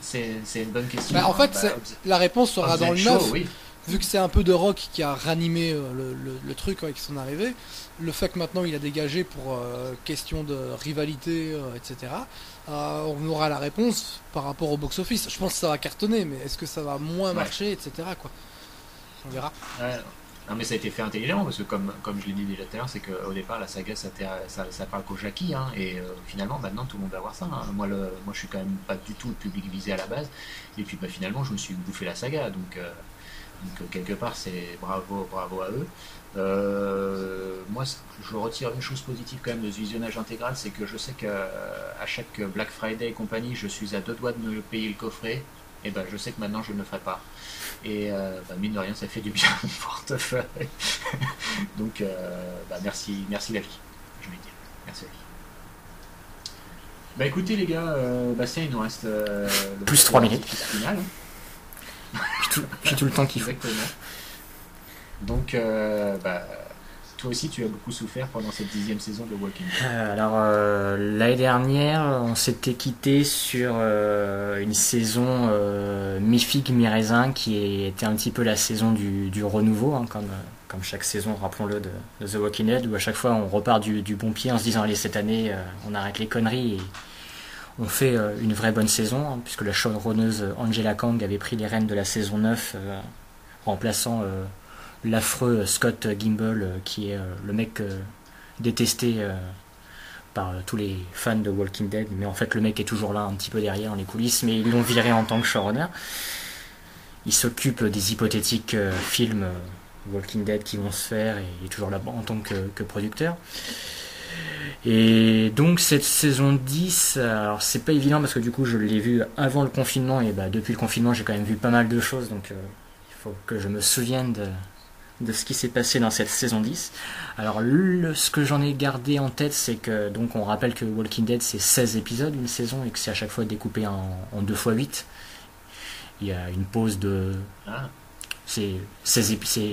c'est, une bonne question. Bah, en fait, Bah, La réponse sera dans le Show, 9. oui. Vu que c'est un peu de Rock qui a ranimé euh, le, le- le truc avec son arrivée, le fait que maintenant il a dégagé pour euh, question de rivalité, euh, etc., euh, on aura la réponse par rapport au box-office. Je pense que ça va cartonner, mais est-ce que ça va moins Ouais. marcher, etc., quoi. On verra. Ouais. Non mais ça a été fait intelligemment parce que comme, comme je l'ai dit déjà tout à l'heure, c'est qu'au départ la saga ça, t'est- ça, ça parle qu'au Jackie hein, et euh, finalement maintenant tout le monde va voir ça. hein. Moi, le, moi je suis quand même pas du tout le public visé à la base et puis bah, finalement je me suis bouffé la saga donc, euh, donc euh, quelque part c'est bravo bravo à eux. Euh, moi je retire une chose positive quand même de ce visionnage intégral c'est que je sais qu'à chaque Black Friday et compagnie je suis à deux doigts de me payer le coffret et ben je sais que maintenant je ne le ferai pas. Et euh, bah, mine de rien, ça fait du bien au [LAUGHS] portefeuille. [LAUGHS] Donc, euh, bah, merci, merci la vie, je vais dire. Merci la vie. Bah écoutez les gars, euh, Bastien, il nous reste euh, Plus petit trois minutes. artifice final. J'ai tout, le temps qu'il faut. Exactement. Donc, euh, bah, toi aussi, tu as beaucoup souffert pendant cette dixième saison de Walking Dead. Euh, alors euh, l'année dernière, on s'était quitté sur euh, une saison mi-figue mi-raisin qui était un petit peu la saison du, du renouveau, hein, comme, comme chaque saison, rappelons-le, de, de The Walking Dead, où à chaque fois on repart du, du bon pied en se disant allez cette année on arrête les conneries et on fait euh, une vraie bonne saison, hein, puisque la showrunneuse Angela Kang avait pris les rênes de la saison 9, euh, remplaçant euh, l'affreux Scott Gimble, euh, qui est euh, le mec euh, détesté euh, par euh, tous les fans de Walking Dead, mais en fait le mec est toujours là un petit peu derrière dans les coulisses, mais ils l'ont viré en tant que showrunner. Il s'occupe des hypothétiques euh, films euh, Walking Dead qui vont se faire et il est toujours là en tant que producteur. Et donc cette saison 10, alors c'est pas évident parce que du coup je l'ai vu avant le confinement et bah, depuis le confinement j'ai quand même vu pas mal de choses donc euh, il faut que je me souvienne de, de ce qui s'est passé dans cette saison 10. Alors ce que j'en ai gardé en tête c'est que donc on rappelle que Walking Dead c'est 16 épisodes une saison et que c'est à chaque fois découpé en, en 2 x 8. Il y a une pause de Ah, c'est 16 épisodes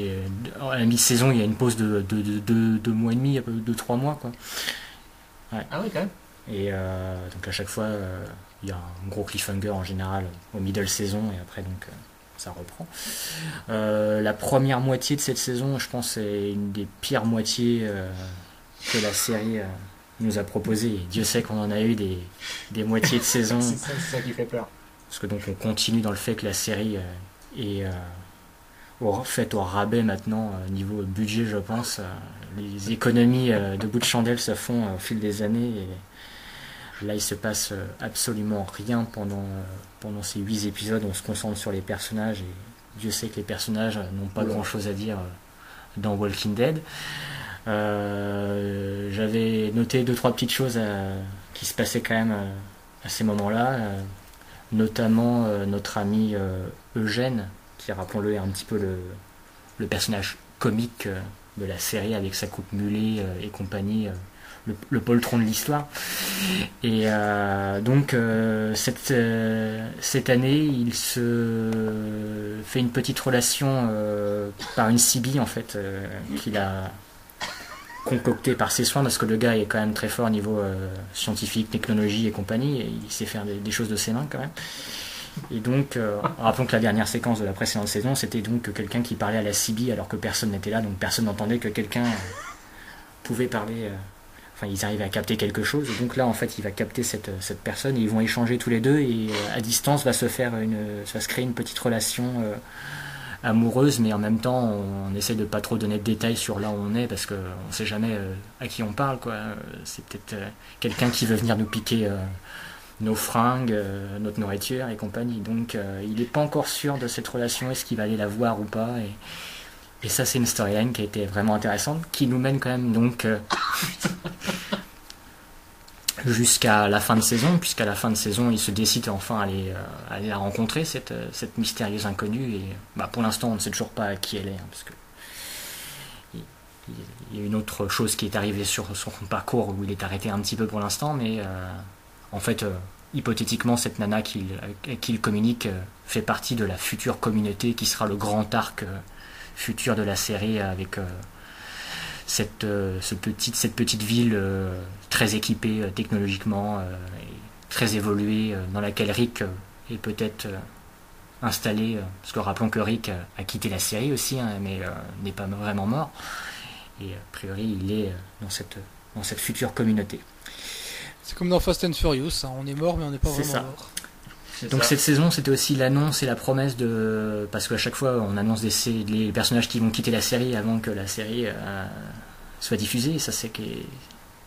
à la mi-saison il y a une pause de 2 de, de, de, mois et demi, de 3 mois quoi. ah oui, quand même. Et euh, donc à chaque fois, euh, il y a un gros cliffhanger en général au middle saison et après donc euh, ça reprend. Euh, la première moitié de cette saison, je pense, c'est une des pires moitiés euh, que la série euh, nous a proposé. Et Dieu sait qu'on en a eu des, des moitiés de [LAUGHS] saison. C'est ça, qui fait peur. Parce que donc on continue dans le fait que la série euh, est euh, faite au rabais maintenant, euh, niveau budget je pense. Euh, les économies euh, de bout de chandelle se font au fil des années et là il se passe absolument rien pendant, pendant ces huit épisodes. On se concentre sur les personnages et Dieu sait que les personnages n'ont pas Oula. grand chose à dire dans Walking Dead. Euh, J'avais noté deux trois petites choses euh, qui se passaient quand même euh, à ces moments-là, notamment notre ami Eugène, qui rappelons-le est un petit peu le, personnage comique euh, de la série avec sa coupe mulet euh, et compagnie, euh, le, poltron de l'histoire. Et donc cette, année, il se fait une petite relation par une CB en fait qu'il a concocté par ses soins parce que le gars est quand même très fort au niveau scientifique, technologie et compagnie et il sait faire des, des choses de ses mains quand même. Et donc, euh, rappelons que la dernière séquence de la précédente saison, c'était donc quelqu'un qui parlait à la CB alors que personne n'était là, donc personne n'entendait que quelqu'un euh, pouvait parler. euh, Enfin, ils arrivaient à capter quelque chose. Donc là, en fait, il va capter cette, personne et ils vont échanger tous les deux. Et à distance, va se faire une, va se créer une petite relation amoureuse, mais en même temps, on, essaie de pas trop donner de détails sur là où on est parce que on sait jamais à qui on parle. C'est peut-être quelqu'un qui veut venir nous piquer. Nos fringues, euh, notre nourriture et compagnie. Donc euh, il n'est pas encore sûr de cette relation, est-ce qu'il va aller la voir ou pas. Et, ça c'est une storyline qui a été vraiment intéressante, qui nous mène quand même donc euh, [LAUGHS] jusqu'à la fin de saison, puisqu'à la fin de saison il se décide enfin à aller, à la rencontrer, cette, mystérieuse inconnue. Et bah, pour l'instant on ne sait toujours pas qui elle est, hein, parce que il- y a une autre chose qui est arrivée sur son parcours où il est arrêté un petit peu pour l'instant, mais en fait, hypothétiquement, cette nana qu'il il communique euh, fait partie de la future communauté qui sera le grand arc euh, futur de la série avec euh, cette, ce petit, cette petite ville très équipée technologiquement et très évoluée dans laquelle Rick est peut-être installé. parce que rappelons que Rick a quitté la série aussi, hein, mais n'est pas vraiment mort. Et a priori, il est dans cette future communauté. C'est comme dans Fast and Furious, hein, on est mort mais on n'est pas C'est vraiment ça. mort. Donc ça. cette saison, c'était aussi l'annonce et la promesse de... Parce qu'à chaque fois, on annonce des... les personnages qui vont quitter la série avant que la série euh, soit diffusée, et ça c'est que...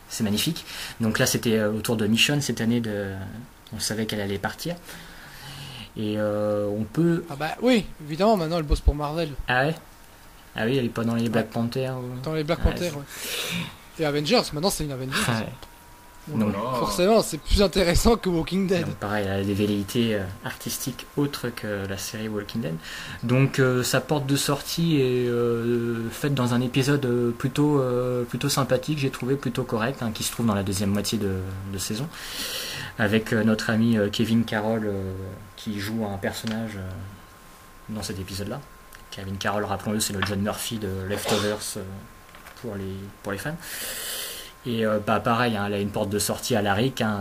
c'est magnifique. Donc là, c'était euh, autour de Michonne cette année, de... on savait qu'elle allait partir. Et euh, on peut... Ah bah oui, évidemment, maintenant elle bosse pour Marvel. Ah ouais? Ah oui, elle est pas dans les Black Panther ou... Dans les Black Ouais, Panther, ouais. Et Avengers, maintenant c'est une Avengers. Ouais. Oh. Forcément, c'est plus intéressant que Walking Dead. Donc pareil, elle a des velléités euh, artistiques autres que la série Walking Dead. Donc euh, sa porte de sortie est euh, faite dans un épisode plutôt, euh, plutôt sympathique, j'ai trouvé plutôt correct, hein, qui se trouve dans la deuxième moitié de, de saison, avec euh, notre ami euh, Kevin Carroll euh, qui joue un personnage euh, dans cet épisode-là. Kevin Carroll, rappelons-le, c'est le John Murphy de Leftovers euh, pour, les, pour les fans. Et euh, bah pareil, hein, elle a une porte de sortie à la RIC. Hein,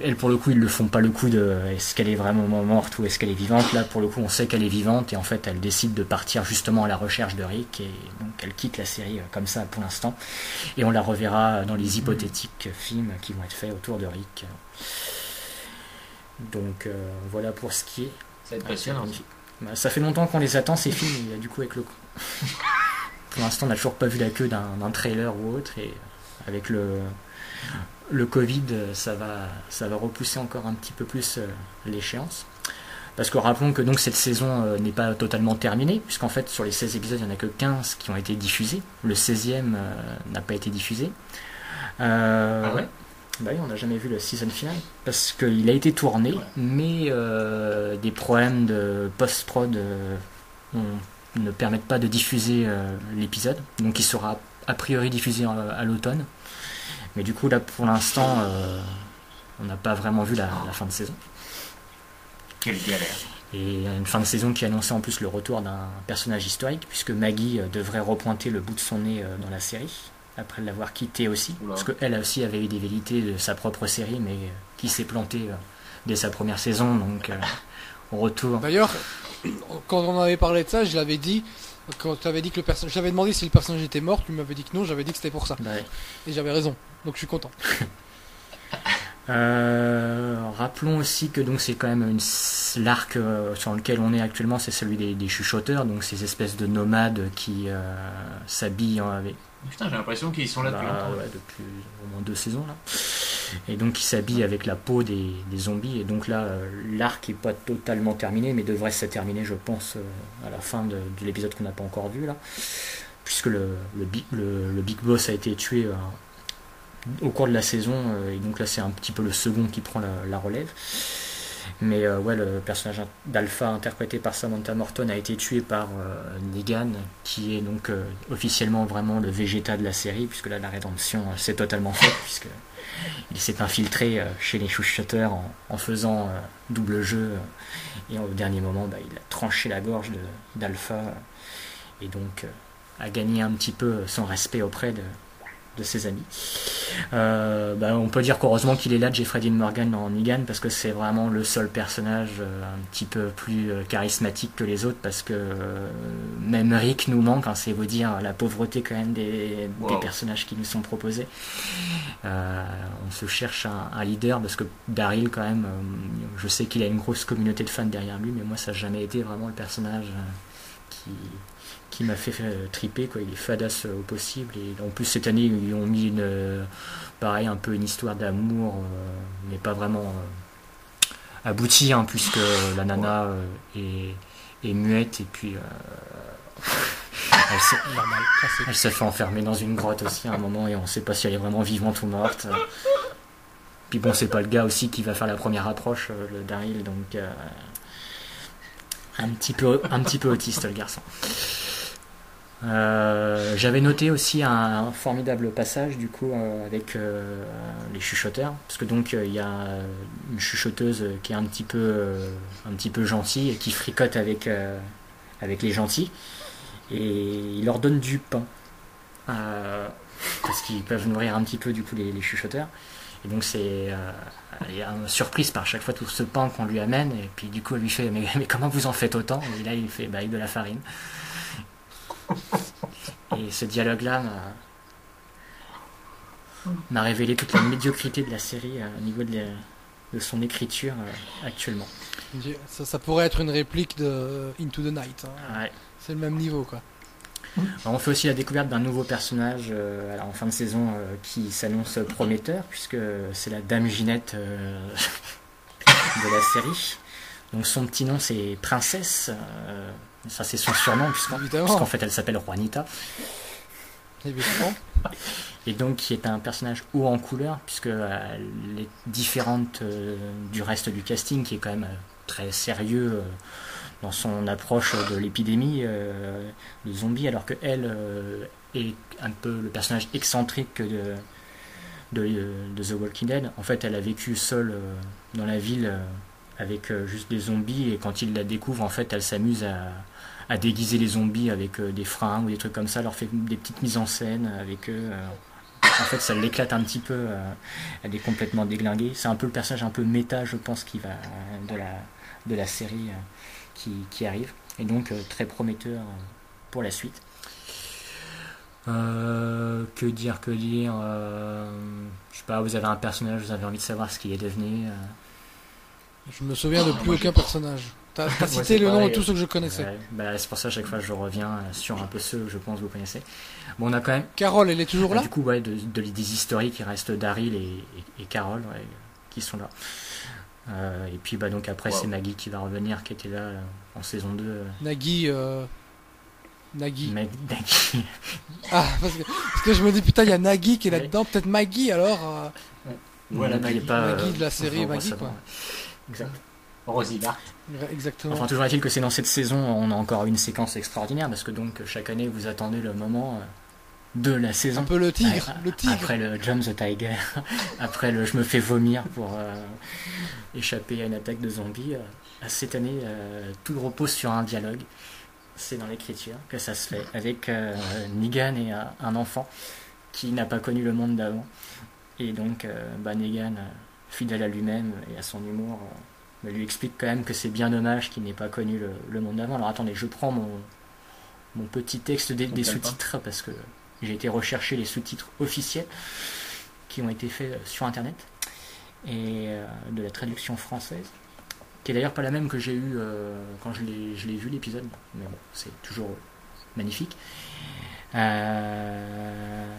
elle, pour le coup, ils ne font pas le coup de est-ce qu'elle est vraiment morte ou est-ce qu'elle est vivante? Là, pour le coup, on sait qu'elle est vivante et en fait, elle décide de partir justement à la recherche de Rick et donc elle quitte la série euh, comme ça pour l'instant. Et on la reverra dans les hypothétiques films qui vont être faits autour de Rick. Donc euh, voilà pour ce qui est. Ça va être Ah. Bah, ça fait longtemps qu'on les attend ces films, et du coup avec le [LAUGHS] Pour l'instant on n'a toujours pas vu la queue d'un trailer ou autre, et avec le, le Covid, ça va, ça va repousser encore un petit peu plus euh, l'échéance. Parce que rappelons que donc cette saison euh, n'est pas totalement terminée, puisqu'en fait sur les 16 épisodes, il n'y en a que 15 qui ont été diffusés. Le 16e euh, n'a pas été diffusé. Euh, Ah ouais? Bah oui, on n'a jamais vu le season final parce qu'il a été tourné, Ouais. mais euh, des problèmes de post-prod euh, ne permettent pas de diffuser l'épisode. Donc il sera a priori diffusé à l'automne. Mais du coup, là pour l'instant, euh, on n'a pas vraiment vu la, la fin de saison. Quelle galère. Et une fin de saison qui annonçait en plus le retour d'un personnage historique, puisque Maggie euh, devrait repointer le bout de son nez euh, dans la série, après l'avoir quitté aussi. Oula. Parce qu'elle aussi avait eu des velléités de sa propre série, mais qui s'est plantée dès sa première saison. Donc, euh, au retour. D'ailleurs, quand on avait parlé de ça, je l'avais dit. Quand tu avais dit que le personnage. J'avais demandé si le personnage était mort, tu m'avais dit que non, j'avais dit que c'était pour ça. Bah ouais. Et j'avais raison. Donc je suis content. [LAUGHS] Euh, rappelons aussi que donc c'est quand même une, l'arc euh, sur lequel on est actuellement, c'est celui des, des chuchoteurs, donc ces espèces de nomades qui euh, s'habillent en- avec Putain, j'ai l'impression qu'ils sont là depuis Bah, longtemps. ouais, depuis au moins deux saisons là. Et donc qui s'habille avec la peau des, des zombies. Et donc là, euh, l'arc est pas totalement terminé, mais devrait se terminer, je pense, euh, à la fin de, de l'épisode qu'on n'a pas encore vu là, puisque le, le, big, le, le big boss a été tué euh, au cours de la saison. et donc là, c'est un petit peu le second qui prend la, la relève. Mais euh, ouais, le personnage d'Alpha interprété par Samantha Morton a été tué par euh, Negan, qui est donc euh, officiellement vraiment le Vegeta de la série, puisque là la rédemption s'est totalement faite, [LAUGHS] puisque il s'est infiltré chez les chuchoteurs en, faisant double jeu, et au dernier moment, bah, il a tranché la gorge d'Alpha, et donc a gagné un petit peu son respect auprès de, de ses amis. Euh, bah, on peut dire qu'heureusement qu'il est là, Jeffrey Dean Morgan en Negan, parce que c'est vraiment le seul personnage euh, un petit peu plus euh, charismatique que les autres, parce que même Rick nous manque, hein, c'est vous dire la pauvreté quand même des, Wow. des personnages qui nous sont proposés. On se cherche un, un leader, parce que Daryl quand même, je sais qu'il a une grosse communauté de fans derrière lui, mais moi ça n'a jamais été vraiment le personnage qui qui m'a fait euh, triper quoi. Il est fadasse euh, au possible. Et en plus cette année ils ont mis une euh, pareil un peu une histoire d'amour mais pas vraiment aboutie hein, puisque la nana est, est muette et puis [LAUGHS] elle, se, elle se fait enfermer dans une grotte aussi à un moment et on sait pas si elle est vraiment vivante ou morte. Puis bon c'est pas le gars aussi qui va faire la première approche le Daryl donc euh, un petit peu un petit peu autiste le garçon euh, j'avais noté aussi un, formidable passage du coup euh, avec euh, les chuchoteurs parce que donc il y a une chuchoteuse qui est un petit peu un petit peu gentille et qui fricote avec avec les gentils et il leur donne du pain parce qu'ils peuvent nourrir un petit peu du coup les, chuchoteurs. Et donc c'est une surprise par chaque fois tout ce pain qu'on lui amène et puis du coup elle lui fait mais, mais comment vous en faites autant? Et là il fait bah, avec de la farine et ce dialogue-là m'a- m'a révélé toute la médiocrité de la série euh, au niveau de, la- de son écriture euh, actuellement. Ça, ça pourrait être une réplique de Into the Night. hein. Ouais. C'est le même niveau quoi. Alors, on fait aussi la découverte d'un nouveau personnage euh, alors, en fin de saison qui s'annonce prometteur, puisque c'est la Dame Ginette [LAUGHS] de la série. Donc son petit nom c'est Princesse, ça c'est son surnom, puisqu'en puisqu'en fait elle s'appelle Juanita. Évidemment. [LAUGHS] et donc qui est un personnage haut en couleur puisque euh, elle est différente euh, du reste du casting qui est quand même euh, très sérieux dans son approche de l'épidémie de zombies alors que elle est un peu le personnage excentrique de, de, de The Walking Dead en fait elle a vécu seule dans la ville avec euh, juste des zombies et quand il la découvre en fait elle s'amuse à déguiser les zombies avec euh, des fringues ou des trucs comme ça, leur fait des petites mises en scène avec eux. euh. En fait, ça l'éclate un petit peu. elle est complètement déglinguée. C'est un peu le personnage un peu méta, je pense, qui va de la série qui, arrive. Et donc très prometteur pour la suite. Que dire, que dire euh, Je sais pas, vous avez un personnage, vous avez envie de savoir ce qu'il est devenu. Je me souviens de plus moi, aucun personnage. T'as Moi, cité le nom de tous ceux que je connaissais. Ouais, bah, c'est pour ça à chaque fois je reviens euh, sur un peu ceux que je pense que vous connaissez. Bon, on a quand même Carole, elle est toujours Ah, là du coup, ouais, de, de- des historiques, il reste Daryl et, et, et Carol ouais, qui sont là. Euh, et puis bah, donc après Wow. c'est Maggie qui va revenir, qui était là euh, en saison 2. euh. Nagui, euh, Nagui. Mais Nagui. Ah, parce que, parce que je me dis, putain, il y a Nagui qui est Ouais. là-dedans. Peut-être Maggie alors. euh, Voilà, Nagui Maggie. pas, Maggie de la série Maggie, quoi. Exact. Rosie Bart. Exactement. Enfin, toujours est-il que c'est dans cette saison, on a encore une séquence extraordinaire parce que donc chaque année vous attendez le moment euh, de la saison. un peu le tigre. Ouais, le tigre. Après le Jump the Tiger, [LAUGHS] après le je me fais vomir pour euh, échapper à une attaque de zombies. euh, cette année, euh, tout repose sur un dialogue. C'est dans l'écriture que ça se fait avec euh, Negan et euh, un enfant qui n'a pas connu le monde d'avant. Et donc, euh, bah, Negan, euh, fidèle à lui-même et à son humour, euh, bah, lui explique quand même que c'est bien dommage qu'il n'ait pas connu le, le monde d'avant. Alors attendez, je prends mon, mon petit texte des, sous-titres parce que j'ai été rechercher les sous-titres officiels qui ont été faits euh, sur internet et euh, de la traduction française qui est d'ailleurs pas la même que j'ai eue euh, quand je l'ai je l'ai vu l'épisode mais bon c'est toujours magnifique. Euh,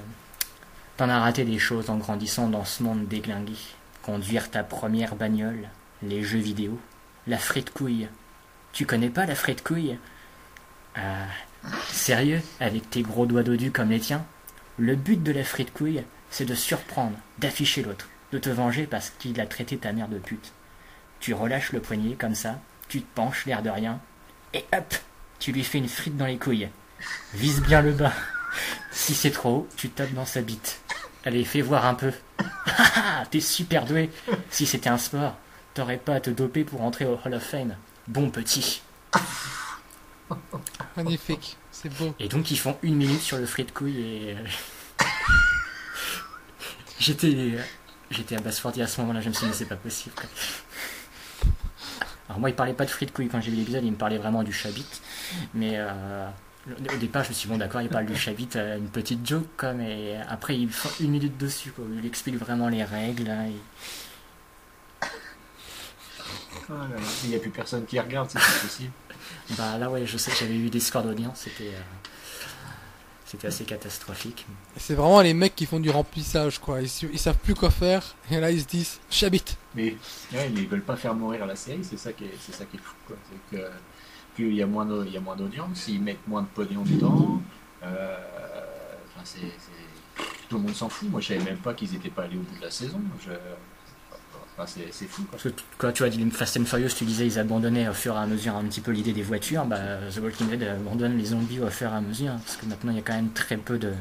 t'en as raté des choses en grandissant dans ce monde déglingué conduire ta première bagnole les jeux vidéo la frite couille tu connais pas la frite couille? Ah Sérieux, avec tes gros doigts dodus comme les tiens? Le but de la frite couille, c'est de surprendre, d'afficher l'autre, de te venger parce qu'il a traité ta mère de pute. Tu relâches le poignet comme ça, tu te penches l'air de rien, et hop, tu lui fais une frite dans les couilles. Vise bien le bas. Si c'est trop haut, tu tapes dans sa bite. Allez, fais voir un peu. [LAUGHS] Ah t'es super doué. Si c'était un sport, t'aurais pas à te doper pour entrer au Hall of Fame. Bon petit. [LAUGHS] Magnifique. C'est beau. Et donc ils font une minute sur le frit de couille et euh, [LAUGHS] j'étais j'étais abasourdi à ce moment-là. Je me suis dit mais c'est pas possible. quoi. Alors moi il parlait pas de frit de couille quand j'ai vu l'épisode, il me parlait vraiment du chabit. Mais euh, au départ je me suis dit bon d'accord il parle du chabit, euh, une petite joke quoi. Mais après il fait une minute dessus quoi. Il explique vraiment les règles. hein, et- Oh là là, Il n'y a plus personne qui regarde, c'est pas possible. [LAUGHS] Bah là ouais je sais que j'avais eu des scores d'audience, c'était euh, c'était assez catastrophique. C'est vraiment les mecs qui font du remplissage, quoi. Ils savent plus quoi faire. Et là, ils se disent, j'habite. Mais ouais, ils veulent pas faire mourir la série, c'est ça qui est, c'est ça qui est fou. Quoi. C'est que plus il y a moins de- il y a moins d'audience, ils mettent moins de pognon dedans. Euh, enfin, c'est, c'est- tout le monde s'en fout. Moi, je savais même pas qu'ils étaient pas allés au bout de la saison. Je... Enfin, c'est, c'est fou. Quoi. Parce que quand tu as dit Fast and Furious, tu disais ils abandonnaient au fur et à mesure un petit peu l'idée des voitures. Bah, The Walking Dead abandonne les zombies au fur et à mesure. parce que maintenant il y a quand même très peu de,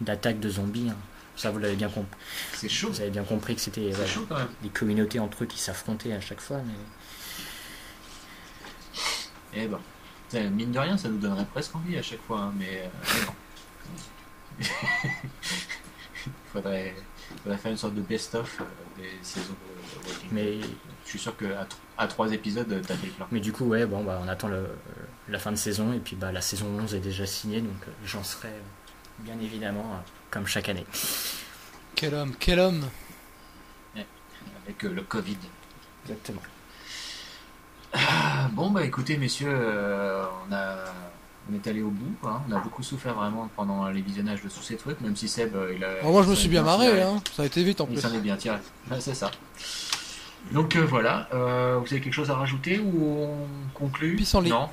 d'attaques de zombies. hein. Ça, vous l'avez bien compris. C'est chaud. Vous avez bien compris que c'était C'est ouais, chaud quand même. des communautés entre eux qui s'affrontaient à chaque fois. Mais... Eh ben, mine de rien, ça nous donnerait presque envie à chaque fois, hein, mais, euh, mais non. [LAUGHS] faudrait, faudrait faire une sorte de best-of euh, des saisons de Walking Dead. Mais, Je suis sûr qu'à à trois épisodes, t'as fait plein. mais du coup, ouais, bon, bah, on attend le, la fin de saison. Et puis bah, la saison 11 est déjà signée. Donc euh, j'en serai bien évidemment comme chaque année. Quel homme, quel homme. Avec euh, le Covid. Exactement. Ah, bon, bah écoutez, messieurs, euh, on, a, on est allé au bout. hein. On a beaucoup souffert vraiment pendant les visionnages de tous ces trucs, même si Seb, euh, il a. Alors moi, je me suis bien marré, hein. Ça a été vite en Il plus. s'en est bien tiré. Ouais, c'est ça. Donc euh, voilà, Euh, vous avez quelque chose à rajouter ou on conclut? Pissenlit. Non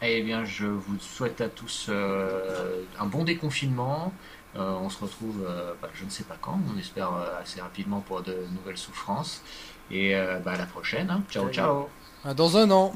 Eh bien, je vous souhaite à tous euh, un bon déconfinement. Euh, on se retrouve, euh, bah, je ne sais pas quand, on espère euh, assez rapidement pour de nouvelles souffrances. Et euh, bah, à la prochaine. hein. Ciao, ciao. Dans un an.